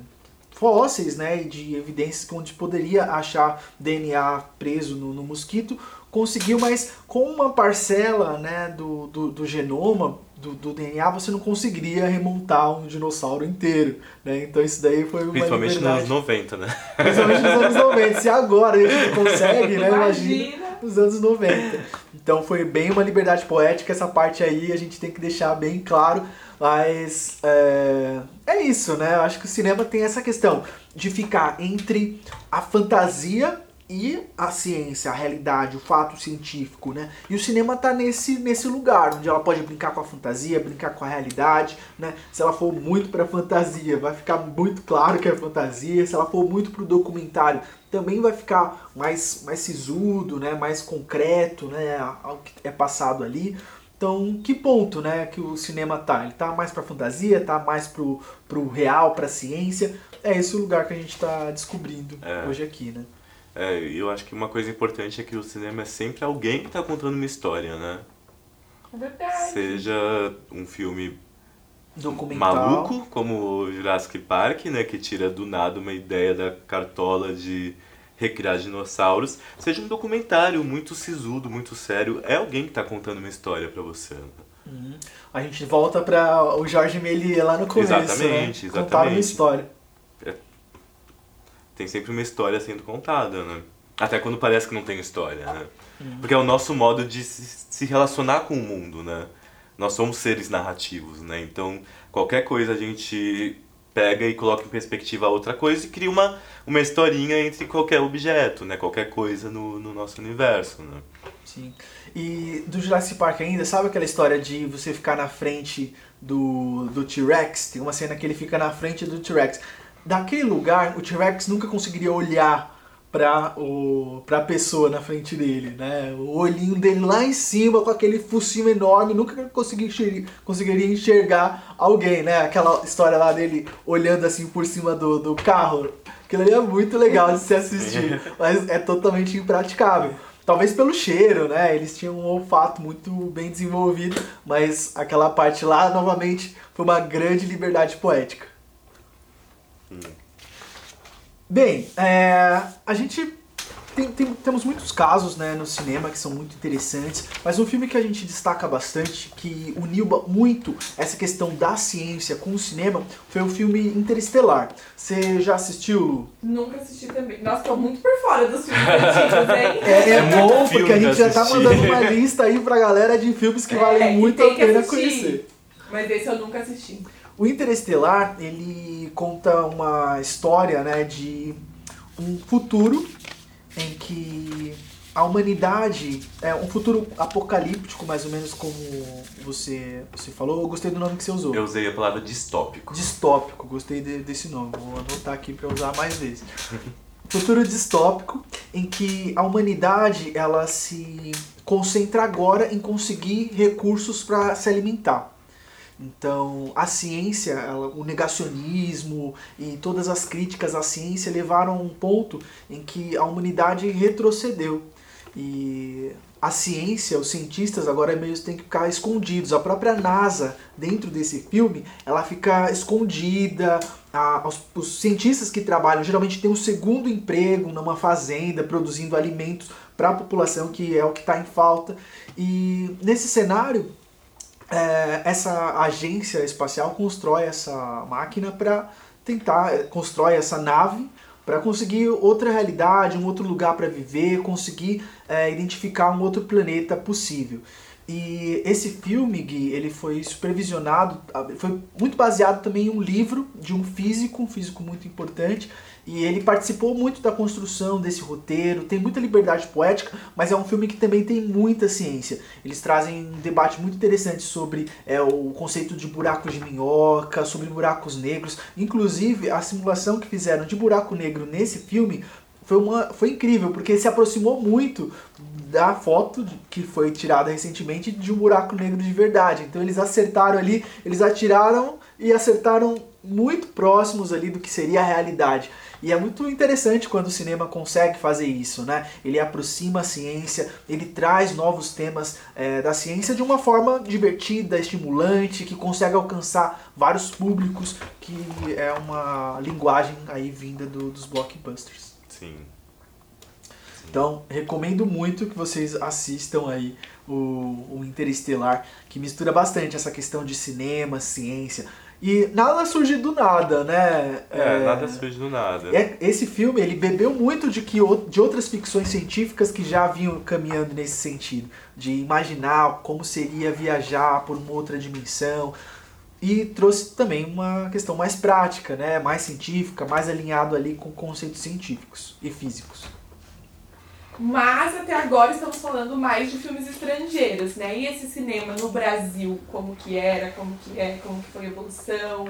fósseis, né, e de evidências onde poderia achar DNA preso no, no mosquito, conseguiu, mas com uma parcela, né, do, do, do genoma do, do, DNA você não conseguiria remontar um dinossauro inteiro, né? Então isso daí foi uma Principalmente liberdade. nos anos 90, né? Principalmente nos anos 90. Se agora a gente consegue, né? Imagina nos anos 90. Então foi bem uma liberdade poética, essa parte aí a gente tem que deixar bem claro. Mas é, é isso, né? Eu acho que o cinema tem essa questão de ficar entre a fantasia e a ciência, a realidade, o fato científico, né? E o cinema está nesse, nesse lugar, onde ela pode brincar com a fantasia, brincar com a realidade, né? Se ela for muito para fantasia, vai ficar muito claro que é fantasia. Se ela for muito para o documentário, também vai ficar mais, mais sisudo, né? Mais concreto, né? Ao que é passado ali. Então, que ponto, né, que o cinema tá? Ele tá mais para fantasia, tá mais pro, pro real, pra ciência? É esse o lugar que a gente está descobrindo é. hoje aqui, né? É, eu acho que uma coisa importante é que o cinema é sempre alguém que está contando uma história, né? É verdade. Seja um filme Documental. maluco, como o Jurassic Park, né? Que tira do nada uma ideia da cartola de recriar dinossauros. Seja um documentário muito sisudo, muito sério. É alguém que está contando uma história para você. Né? Uhum. A gente volta para o Jorge Méliès lá no começo, exatamente, né? Exatamente, Contar uma história tem sempre uma história sendo contada, né? Até quando parece que não tem história, né? Porque é o nosso modo de se relacionar com o mundo, né? Nós somos seres narrativos, né? Então, qualquer coisa a gente pega e coloca em perspectiva outra coisa e cria uma, uma historinha entre qualquer objeto, né? Qualquer coisa no, no nosso universo, né? Sim. E do Jurassic Park ainda, sabe aquela história de você ficar na frente do, do T-Rex? Tem uma cena que ele fica na frente do T-Rex daquele lugar, o T-Rex nunca conseguiria olhar o, pra pessoa na frente dele, né? O olhinho dele lá em cima, com aquele focinho enorme, nunca consegui enxergar, conseguiria enxergar alguém, né? Aquela história lá dele olhando assim por cima do, do carro. Aquilo ali é muito legal de se assistir, mas é totalmente impraticável. Talvez pelo cheiro, né? Eles tinham um olfato muito bem desenvolvido, mas aquela parte lá, novamente, foi uma grande liberdade poética. Hum. Bem, é, a gente tem, tem, temos muitos casos né, no cinema que são muito interessantes, mas um filme que a gente destaca bastante, que uniu muito essa questão da ciência com o cinema, foi o filme Interestelar. Você já assistiu, Lu? Nunca assisti também. Nossa, tô muito por fora dos filmes antigos, hein? É, é, é bom, porque a gente já tá mandando uma lista aí pra galera de filmes que é, valem muito a pena conhecer. Mas esse eu nunca assisti. O Interestelar, ele conta uma história né, de um futuro em que a humanidade é um futuro apocalíptico, mais ou menos como você, você falou. Eu gostei do nome que você usou. Eu usei a palavra distópico. Distópico, gostei de, desse nome. Vou anotar aqui para usar mais vezes. futuro distópico em que a humanidade ela se concentra agora em conseguir recursos para se alimentar. Então, a ciência, ela, o negacionismo e todas as críticas à ciência levaram a um ponto em que a humanidade retrocedeu. E a ciência, os cientistas agora meio têm que ficar escondidos. A própria NASA, dentro desse filme, ela fica escondida. A, os, os cientistas que trabalham geralmente têm um segundo emprego numa fazenda, produzindo alimentos para a população, que é o que está em falta. E nesse cenário, é, essa agência espacial constrói essa máquina para tentar, é, constrói essa nave para conseguir outra realidade, um outro lugar para viver, conseguir é, identificar um outro planeta possível. E esse filme, Gui, ele foi supervisionado, foi muito baseado também em um livro de um físico, um físico muito importante, e ele participou muito da construção desse roteiro, tem muita liberdade poética, mas é um filme que também tem muita ciência. Eles trazem um debate muito interessante sobre é, o conceito de buracos de minhoca, sobre buracos negros. Inclusive, a simulação que fizeram de buraco negro nesse filme foi, uma, foi incrível, porque se aproximou muito da foto que foi tirada recentemente de um buraco negro de verdade. Então eles acertaram ali, eles atiraram e acertaram muito próximos ali do que seria a realidade. E é muito interessante quando o cinema consegue fazer isso, né? Ele aproxima a ciência, ele traz novos temas é, da ciência de uma forma divertida, estimulante, que consegue alcançar vários públicos, que é uma linguagem aí vinda do, dos blockbusters. Sim. Então, recomendo muito que vocês assistam aí o, o Interestelar, que mistura bastante essa questão de cinema, ciência. E nada surge do nada, né? É, é nada surge do nada. É, esse filme, ele bebeu muito de, que, de outras ficções científicas que já vinham caminhando nesse sentido. De imaginar como seria viajar por uma outra dimensão. E trouxe também uma questão mais prática, né? Mais científica, mais alinhado ali com conceitos científicos e físicos. Mas até agora estamos falando mais de filmes estrangeiros, né? E esse cinema no Brasil, como que era, como que é, como que foi a evolução?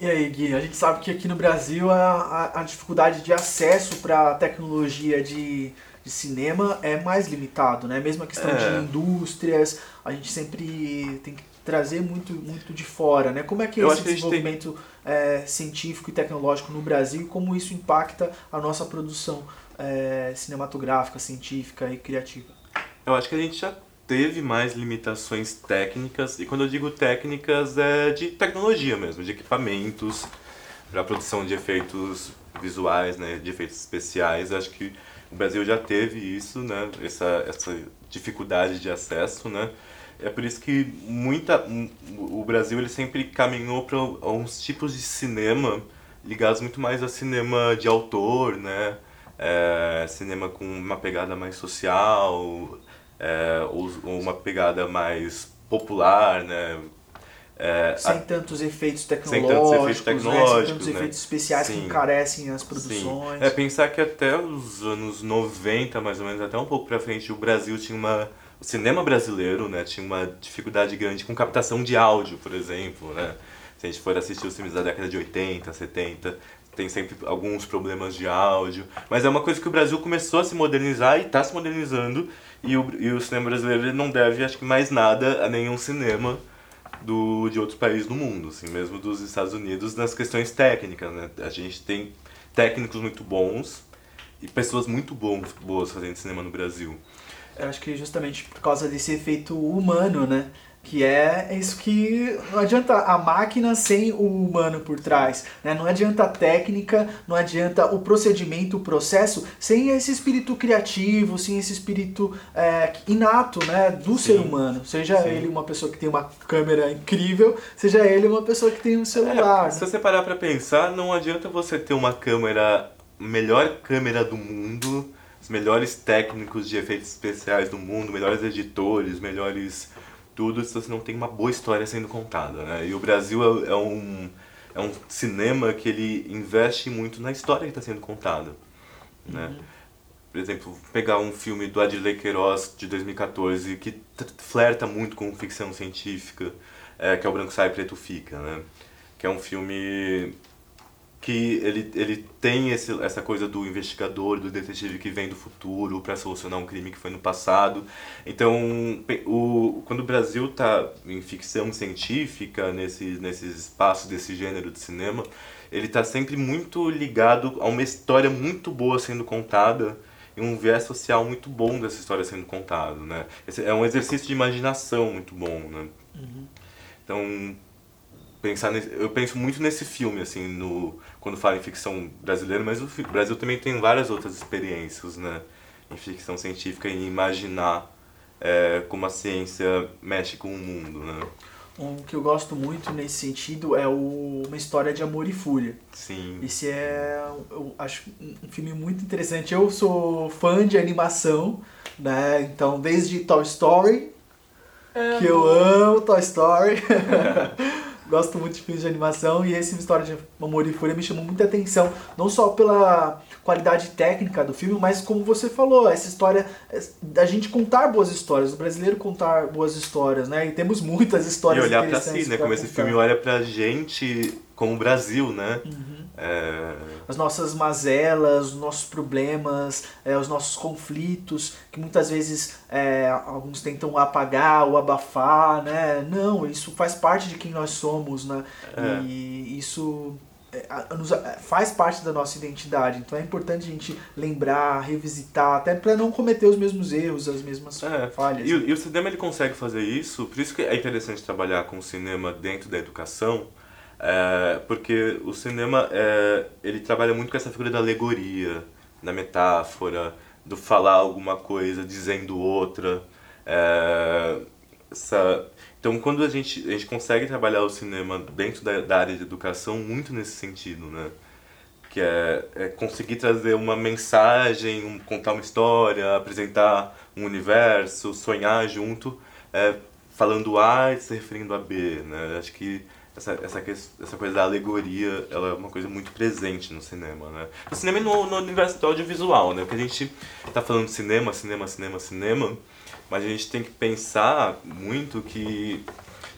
E aí, Gui, a gente sabe que aqui no Brasil a, a, a dificuldade de acesso para tecnologia de, de cinema é mais limitado, né? Mesmo a questão é. de indústrias, a gente sempre tem que trazer muito, muito de fora, né? Como é que é esse desenvolvimento tem... é, científico e tecnológico no Brasil e como isso impacta a nossa produção é, cinematográfica, científica e criativa? Eu acho que a gente já teve mais limitações técnicas, e quando eu digo técnicas é de tecnologia mesmo, de equipamentos para produção de efeitos visuais, né, de efeitos especiais. Acho que o Brasil já teve isso, né, essa, essa dificuldade de acesso, né. É por isso que muita, o Brasil ele sempre caminhou para uns tipos de cinema ligados muito mais a cinema de autor, né, é, cinema com uma pegada mais social, é, ou, uma pegada mais popular, né? É, sem, a... tantos efeitos tecnológicos, sem tantos efeitos tecnológicos, né? sem tantos né? efeitos especiais Sim. que encarecem as produções. Sim. É pensar que até os anos 90, mais ou menos, até um pouco para frente, o Brasil tinha uma o cinema brasileiro, né, tinha uma dificuldade grande com captação de áudio, por exemplo, né? Se a gente for assistir os filmes da década de 80, 70, tem sempre alguns problemas de áudio, mas é uma coisa que o Brasil começou a se modernizar e está se modernizando, e o, e o cinema brasileiro não deve, acho que, mais nada a nenhum cinema do, de outros países do mundo, assim, mesmo dos Estados Unidos, nas questões técnicas, né? A gente tem técnicos muito bons e pessoas muito bons, boas fazendo cinema no Brasil. Eu acho que justamente por causa desse efeito humano, né? Que é isso que não adianta a máquina sem o humano por trás, né? Não adianta a técnica, não adianta o procedimento, o processo, sem esse espírito criativo, sem esse espírito é, inato, né? Do Sim. ser humano. Seja Sim. ele uma pessoa que tem uma câmera incrível, seja ele uma pessoa que tem um celular. É, se você parar pra pensar, não adianta você ter uma câmera, melhor câmera do mundo, os melhores técnicos de efeitos especiais do mundo, melhores editores, melhores tudo se você não tem uma boa história sendo contada, né? E o Brasil é, é um é um cinema que ele investe muito na história que está sendo contada, né? Uhum. Por exemplo, pegar um filme do Adilei Queiroz de 2014 que flerta muito com ficção científica, é, que é o Branco Sai Preto Fica, né? Que é um filme que ele, ele tem esse, essa coisa do investigador, do detetive que vem do futuro para solucionar um crime que foi no passado. Então, o, quando o Brasil está em ficção científica, nesse, nesse espaço desse gênero de cinema, ele está sempre muito ligado a uma história muito boa sendo contada e um viés social muito bom dessa história sendo contado, né? Esse é um exercício de imaginação muito bom, né? Uhum. Então, pensar nesse, eu penso muito nesse filme assim no quando falo em ficção brasileira mas o Brasil também tem várias outras experiências né em ficção científica e imaginar é, como a ciência mexe com o mundo né um que eu gosto muito nesse sentido é o, uma história de amor e fúria. Sim. Esse é, eu acho um filme muito interessante. Eu sou fã de animação, né? Então, desde Toy Story, amo. que eu amo Toy Story. gosto muito de filmes de animação e esse História de Amor e Fúria me chamou muita atenção, não só pela qualidade técnica do filme, mas como você falou, essa história da gente contar boas histórias, o brasileiro contar boas histórias, né? E temos muitas histórias E olhar para si, né? Como esse filme olha pra gente como o Brasil, né? Uhum. É... As nossas mazelas, os nossos problemas, é, os nossos conflitos, que muitas vezes é, alguns tentam apagar ou abafar, né? Não, isso faz parte de quem nós somos, né? É. E isso é, faz parte da nossa identidade. Então é importante a gente lembrar, revisitar, até para não cometer os mesmos erros, as mesmas é. falhas. E, e, o cinema ele consegue fazer isso, por isso que é interessante trabalhar com o cinema dentro da educação, é, porque o cinema é, ele trabalha muito com essa figura da alegoria, da metáfora, do falar alguma coisa dizendo outra. É, essa, então, quando a gente, a gente consegue trabalhar o cinema dentro da, da área de educação, muito nesse sentido, né? Que é, é conseguir trazer uma mensagem, um, contar uma história, apresentar um universo, sonhar junto, é, falando A e se referindo a B, né? Acho que essa, essa, essa coisa da alegoria, ela é uma coisa muito presente no cinema, né? No cinema e no, no universo do audiovisual, né? Porque a gente tá falando de cinema, cinema, cinema, cinema, mas a gente tem que pensar muito que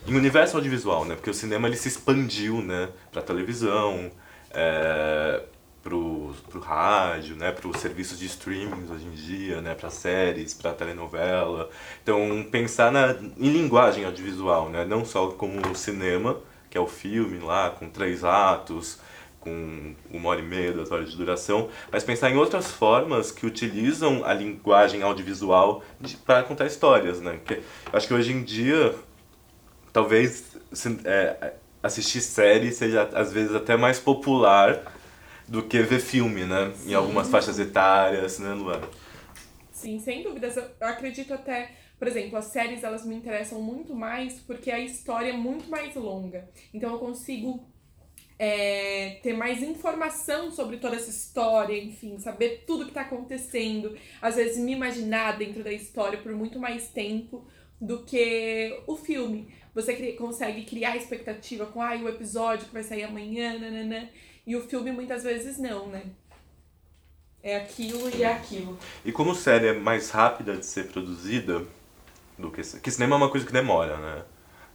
em universo audiovisual, né? Porque o cinema ele se expandiu, né? Pra televisão, é, pro, pro rádio, né? Pro serviços de streaming hoje em dia, né? Pra séries, pra telenovela. Então, pensar na, em linguagem audiovisual, né? Não só como cinema, que é o filme lá, com três atos, com uma hora e meia, duas horas de duração, mas pensar em outras formas que utilizam a linguagem audiovisual para contar histórias, né? Porque acho que hoje em dia, talvez é, assistir série seja às vezes até mais popular do que ver filme, né? Sim. Em algumas faixas etárias, né, Luana? Sim, sem dúvidas. Eu acredito até por exemplo, as séries elas me interessam muito mais porque a história é muito mais longa. Então eu consigo é, ter mais informação sobre toda essa história, enfim, saber tudo que está acontecendo, às vezes me imaginar dentro da história por muito mais tempo do que o filme. Você consegue criar expectativa com ah, o episódio que vai sair amanhã, nananã, e o filme muitas vezes não, né? É aquilo e é aquilo. E como série é mais rápida de ser produzida, do que que cinema é uma coisa que demora, né?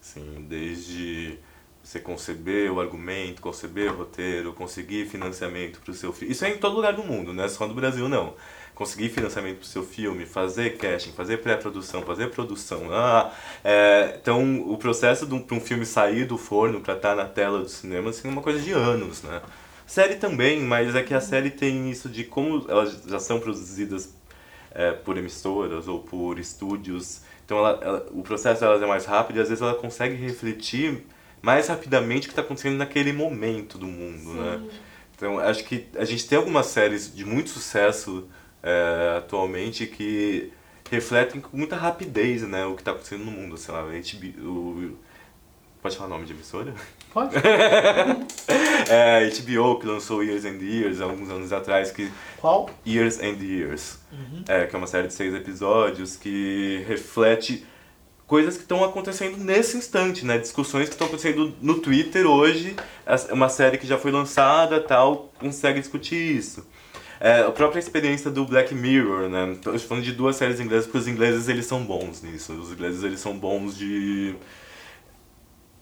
Assim, desde você conceber o argumento, conceber o roteiro, conseguir financiamento para o seu filme. Isso é em todo lugar do mundo, não é só no Brasil não. Conseguir financiamento para o seu filme, fazer casting, fazer pré-produção, fazer produção. Ah, é, então, o processo para um filme sair do forno para estar tá na tela do cinema assim, é uma coisa de anos, né? Série também, mas é que a série tem isso de como elas já são produzidas é, por emissoras ou por estúdios. Então, ela, ela, o processo delas é mais rápido e às vezes ela consegue refletir mais rapidamente o que está acontecendo naquele momento do mundo, né? Sim. né? Então, acho que a gente tem algumas séries de muito sucesso é, atualmente que refletem com muita rapidez, né, o que está acontecendo no mundo, sei lá, HBO, o, pode falar o nome de emissora? Pode. é, HBO que lançou Years and Years alguns anos atrás que Qual? Years and Years, uhum. é, que é uma série de seis episódios que reflete coisas que estão acontecendo nesse instante, né? Discussões que estão acontecendo no Twitter hoje, uma série que já foi lançada, tal, consegue discutir isso. É, a própria experiência do Black Mirror, né? Estou falando de duas séries inglesas, porque os ingleses eles são bons nisso. Os ingleses eles são bons de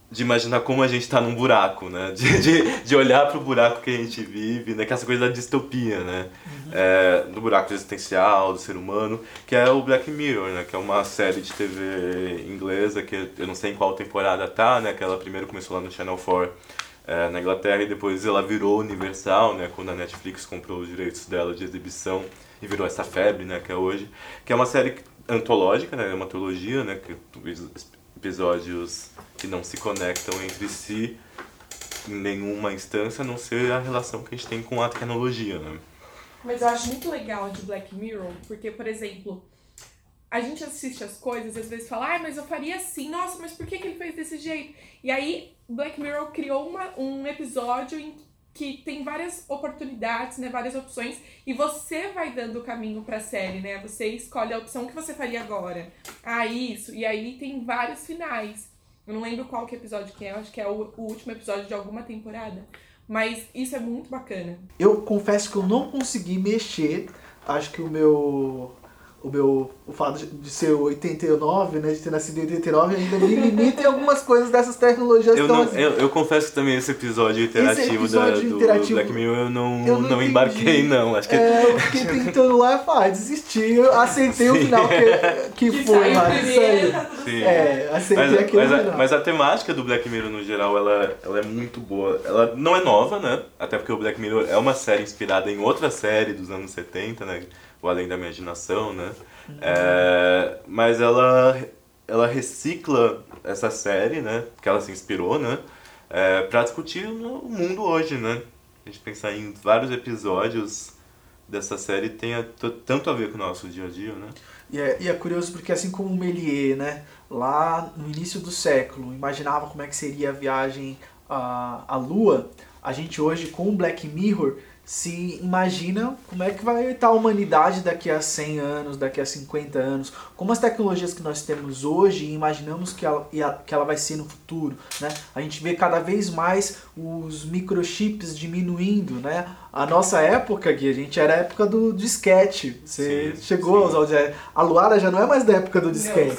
de imaginar como a gente está num buraco, né? De, de, de olhar para o buraco que a gente vive, né? Que é essa coisa da distopia, né? Uhum. É, do buraco existencial, do ser humano, que é o Black Mirror, né? Que é uma série de TV inglesa que eu não sei em qual temporada tá, né? Que ela primeiro começou lá no Channel 4 é, na Inglaterra e depois ela virou universal, né? Quando a Netflix comprou os direitos dela de exibição e virou essa febre, né? Que é hoje. Que é uma série antológica, né? É uma antologia, né? Que episódios que não se conectam entre si em nenhuma instância, a não ser a relação que a gente tem com a tecnologia, né? Mas eu acho muito legal de Black Mirror, porque, por exemplo, a gente assiste as coisas e às vezes fala, ah, mas eu faria assim, nossa, mas por que, que ele fez desse jeito? E aí, Black Mirror criou uma, um episódio em que tem várias oportunidades, né, várias opções, e você vai dando o caminho para a série, né? Você escolhe a opção que você faria agora. Ah, isso. E aí tem vários finais. Eu não lembro qual que episódio que é, acho que é o, o último episódio de alguma temporada. Mas isso é muito bacana. Eu confesso que eu não consegui mexer. Acho que o meu o meu o fato de ser 89, né, de ter nascido em 89, ainda me limita em algumas coisas dessas tecnologias eu, não, assim. eu, eu, confesso que também esse episódio interativo, esse episódio da, do interativo, Black Mirror eu não, eu não, não embarquei, não. Acho que... É, eu fiquei tentando lá, ah, desisti, eu aceitei Sim. o final que, que, que foi, mas saiu. Sim. É, aceitei mas, aquele mas a, mas a temática do Black Mirror, no geral, ela, ela é muito boa. Ela não é nova, né? Até porque o Black Mirror é uma série inspirada em outra série dos anos 70, né? O Além da Imaginação, né? É, mas ela, ela recicla essa série, né? Que ela se inspirou, né? É, para discutir o mundo hoje, né? A gente pensar em vários episódios dessa série tenha tanto a ver com o nosso dia a dia, né? E é, e é curioso porque assim como o Méliès, né? Lá no início do século, imaginava como é que seria a viagem à, à Lua, a gente hoje com o Black Mirror se imagina como é que vai estar a humanidade daqui a 100 anos, daqui a 50 anos, como as tecnologias que nós temos hoje e imaginamos que ela, que ela vai ser no futuro. Né? A gente vê cada vez mais os microchips diminuindo. Né? A nossa época, Gui, a gente era a época do disquete. Você sim, chegou sim. aos A Luara já não é mais da época do disquete.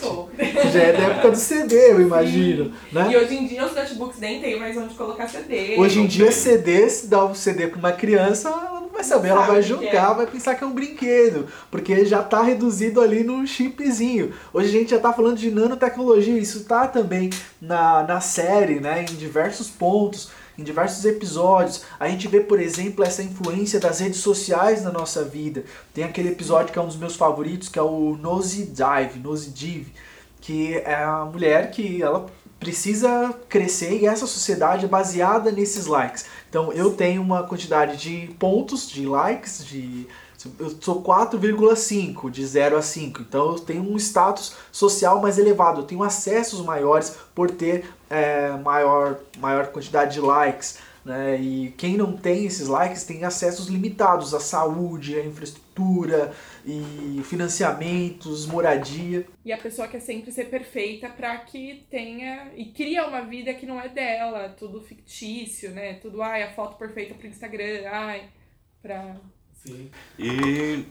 já é da época do CD, eu imagino. Né? E hoje em dia os notebooks nem tem mais onde colocar CD. Hoje em dia, tem. CD, se dá um CD para uma criança, ela não vai saber, ela vai julgar, é. vai pensar que é um brinquedo, porque já está reduzido ali no chipzinho. Hoje a gente já está falando de nanotecnologia, isso está também na, na série, né, em diversos pontos, em diversos episódios. A gente vê, por exemplo, essa influência das redes sociais na nossa vida. Tem aquele episódio que é um dos meus favoritos, que é o Nosy Dive, Nosy Dive, que é a mulher que ela precisa crescer e essa sociedade é baseada nesses likes. Então eu tenho uma quantidade de pontos, de likes, de eu sou 4,5 de 0 a 5. Então eu tenho um status social mais elevado, eu tenho acessos maiores por ter é, maior, maior quantidade de likes. Né? E quem não tem esses likes tem acessos limitados à saúde, à infraestrutura e financiamentos, moradia. E a pessoa quer sempre ser perfeita para que tenha e cria uma vida que não é dela, tudo fictício, né? Tudo ai, a foto perfeita para Instagram, ai, para Sim. E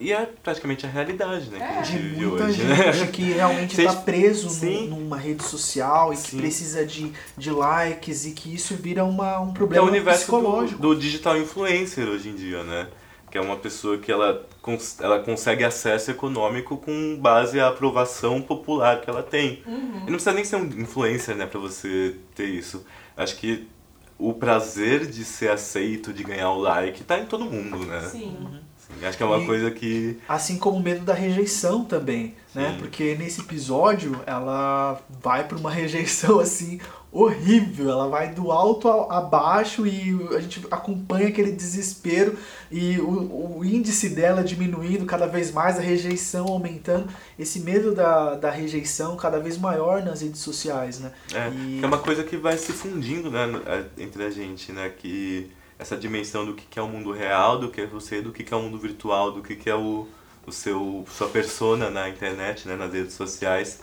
E é praticamente a realidade, né, que a É. gente De vive muita hoje, gente né? que realmente Vocês- está preso Sim. num- numa rede social e que Sim. precisa de, de likes e que isso vira uma, um Que é problema o universo do, psicológico. do digital influencer hoje em dia, né? Que é uma pessoa que ela, cons- ela consegue acesso econômico com base à aprovação popular que ela tem. Uhum. E não precisa nem ser um influencer, né, pra você ter isso. Acho que o prazer de ser aceito, de ganhar o like, tá em todo mundo, né? Sim. Sim, acho que é uma E- coisa que. Assim como o medo da rejeição também, né? Sim. Porque nesse episódio ela vai para uma rejeição assim horrível, ela vai do alto a, a baixo e a gente acompanha aquele desespero e o, o índice dela diminuindo cada vez mais, a rejeição aumentando, esse medo da, da rejeição cada vez maior nas redes sociais, né? É, E- é uma coisa que vai se fundindo né, é, entre a gente, né? Que essa dimensão do que é o mundo real, do que é você, do que é o mundo virtual, do que que é o, o seu sua persona na internet, né, nas redes sociais.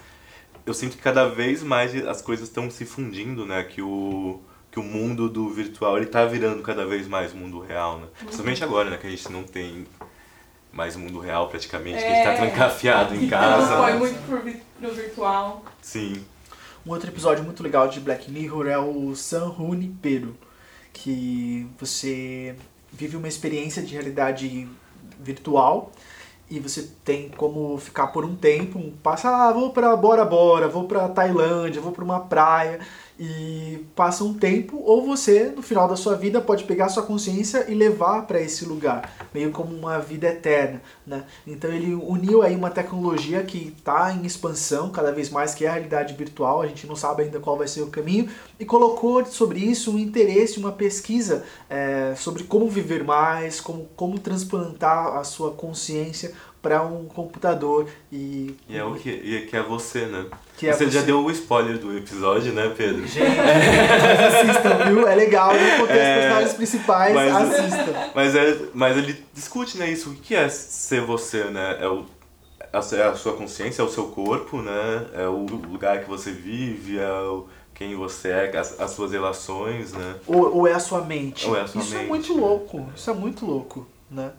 Eu sinto que cada vez mais as coisas estão se fundindo, né? Que o que o mundo do virtual ele tá virando cada vez mais mundo real, né? Principalmente agora, né, que a gente não tem mais mundo real praticamente, que a gente tá É. trancafiado em Então, casa. foi muito pro, vi- pro virtual. Sim. Um outro episódio muito legal de Black Mirror é o San Junipero, que você vive uma experiência de realidade virtual e você tem como ficar por um tempo, passa, ah, vou pra Bora Bora, vou pra Tailândia, vou pra uma praia e passa um tempo ou você no final da sua vida pode pegar sua consciência e levar para esse lugar, meio como uma vida eterna, né? Então ele uniu aí uma tecnologia que está em expansão cada vez mais, que é a realidade virtual, a gente não sabe ainda qual vai ser o caminho, e colocou sobre isso um interesse, uma pesquisa é, sobre como viver mais, como, como transplantar a sua consciência para um computador e, E é o que, e que é você, né? que é você, já deu o spoiler do episódio, né, Pedro? Gente, mas assistam, viu? É legal, não contei os É, personagens principais, mas- assistam. Mas, é, mas ele discute, né, isso. O que é ser você, né? É, o, é a sua consciência, é o seu corpo, né? É o lugar que você vive, é o, quem você é, as, as suas relações, né? Ou, ou é a sua mente. Ou é a sua isso é mente, muito né? louco. Isso é muito louco, né?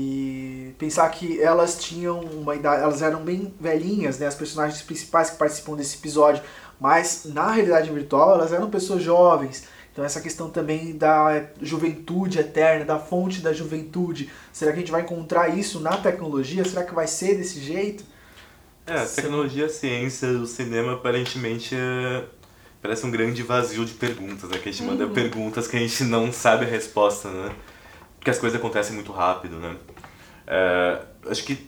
E pensar que elas tinham uma idade, elas eram bem velhinhas, né? As personagens principais que participam desse episódio, mas na realidade virtual elas eram pessoas jovens. Então essa questão também da juventude eterna, da fonte da juventude. Será que a gente vai encontrar isso na tecnologia? Será que vai ser desse jeito? É, a tecnologia, a ciência, o cinema aparentemente é, parece um grande vazio de perguntas, né? Que a gente manda perguntas que a gente não sabe a resposta, né? Porque as coisas acontecem muito rápido, né? É, acho que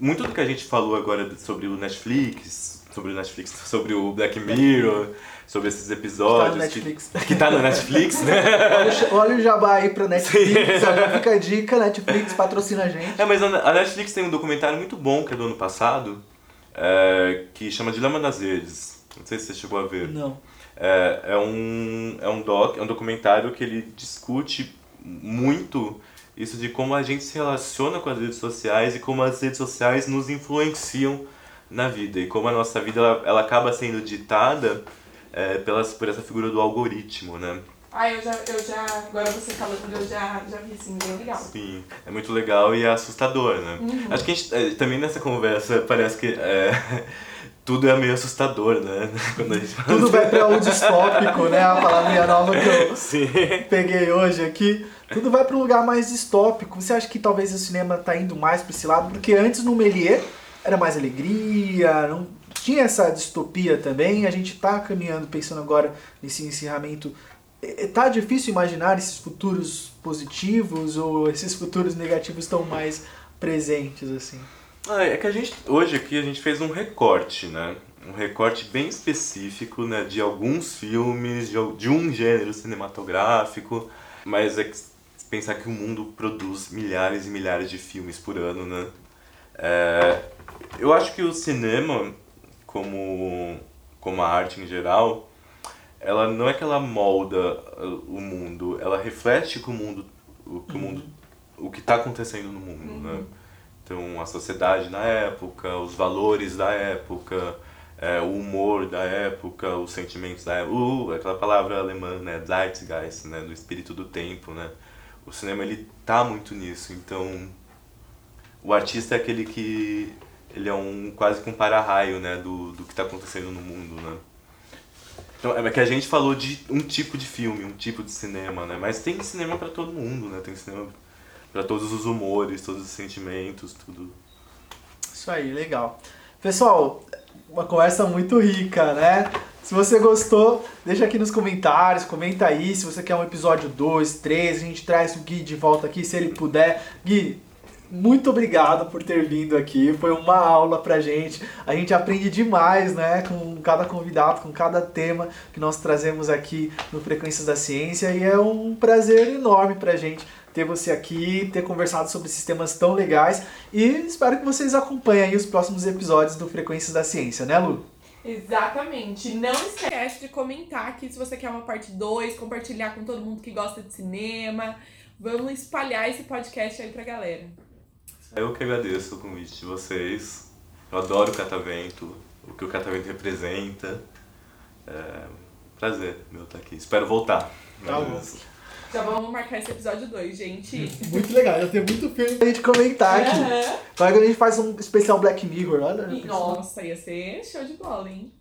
muito do que a gente falou agora sobre o Netflix, sobre o Netflix, sobre o Black Mirror, sobre esses episódios Tá no Netflix. Que, que tá no Netflix, né? Olha, o- olha o jabá aí pra Netflix, já fica a dica, Netflix patrocina a gente. É, mas a a Netflix tem um documentário muito bom que é do ano passado, é, que chama Dilema das Redes. Não sei se você chegou a ver. Não. É, é um, é um doc, é um documentário que ele discute muito isso de como a gente se relaciona com as redes sociais e como as redes sociais nos influenciam na vida e como a nossa vida ela, ela acaba sendo ditada é, pelas, por essa figura do algoritmo, né? Ah, eu já, eu já, agora você falando, eu já, já vi sim, bem legal. Sim, é muito legal e é assustador, né? Acho que a gente, é, também nessa conversa parece que é, tudo é meio assustador, né? Quando a gente fala Tudo vai pra o distópico, né? A palavrinha nova que eu Sim. peguei hoje aqui. Tudo vai pra um lugar mais distópico. Você acha que talvez o cinema tá indo mais pra esse lado? Porque antes no Méliès era mais alegria, não tinha essa distopia também. A gente tá caminhando, pensando agora nesse encerramento. É, é, Tá difícil imaginar esses futuros positivos ou esses futuros negativos estão mais presentes, assim? Ah, é que a gente, hoje aqui a gente fez um recorte, né? Um recorte bem específico, né? De alguns filmes, de, de um gênero cinematográfico. Mas é que pensar que o mundo produz milhares e milhares de filmes por ano, né? É, eu acho que o cinema, como, como a arte em geral, ela não é que ela molda uh, o mundo, ela reflete que o mundo, o que o mundo, o que está acontecendo no mundo, né? Então, a sociedade na época, os valores da época, é, o humor da época, os sentimentos da época, uh, aquela palavra alemã, né, Zeitgeist, né, do espírito do tempo, né? O cinema ele tá muito nisso, então o artista é aquele que ele é um quase que um para-raio, né, do, do que está acontecendo no mundo, né. Então, é que a gente falou de um tipo de filme, um tipo de cinema, né, mas tem cinema para todo mundo, né, tem cinema para todos os humores, todos os sentimentos, tudo. Isso aí, legal. Pessoal, uma conversa muito rica, né? Se você gostou, deixa aqui nos comentários, comenta aí se você quer um episódio 2, 3, a gente traz o Gui de volta aqui, se ele puder. Gui, muito obrigado por ter vindo aqui, foi uma aula pra gente. A gente aprende demais, né, com cada convidado, com cada tema que nós trazemos aqui no Frequências da Ciência e é um prazer enorme pra gente ter você aqui, ter conversado sobre sistemas tão legais e espero que vocês acompanhem os próximos episódios do Frequências da Ciência, né, Lu? Exatamente. Não esquece de comentar aqui se você quer uma parte 2, compartilhar com todo mundo que gosta de cinema. Vamos espalhar esse podcast aí pra galera. Eu que agradeço o convite de vocês. Eu adoro o Catavento, o que o Catavento representa. É prazer meu estar aqui. Espero voltar. Tá bom. Já vamos marcar esse episódio 2, gente. Muito legal, já tem muito filme pra gente comentar aqui. Vai que a gente faz um especial Black Mirror, olha. E, nossa, ia ser show de bola, hein?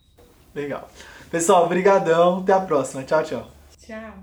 Legal. Pessoal, brigadão, até a próxima. Tchau, tchau. Tchau.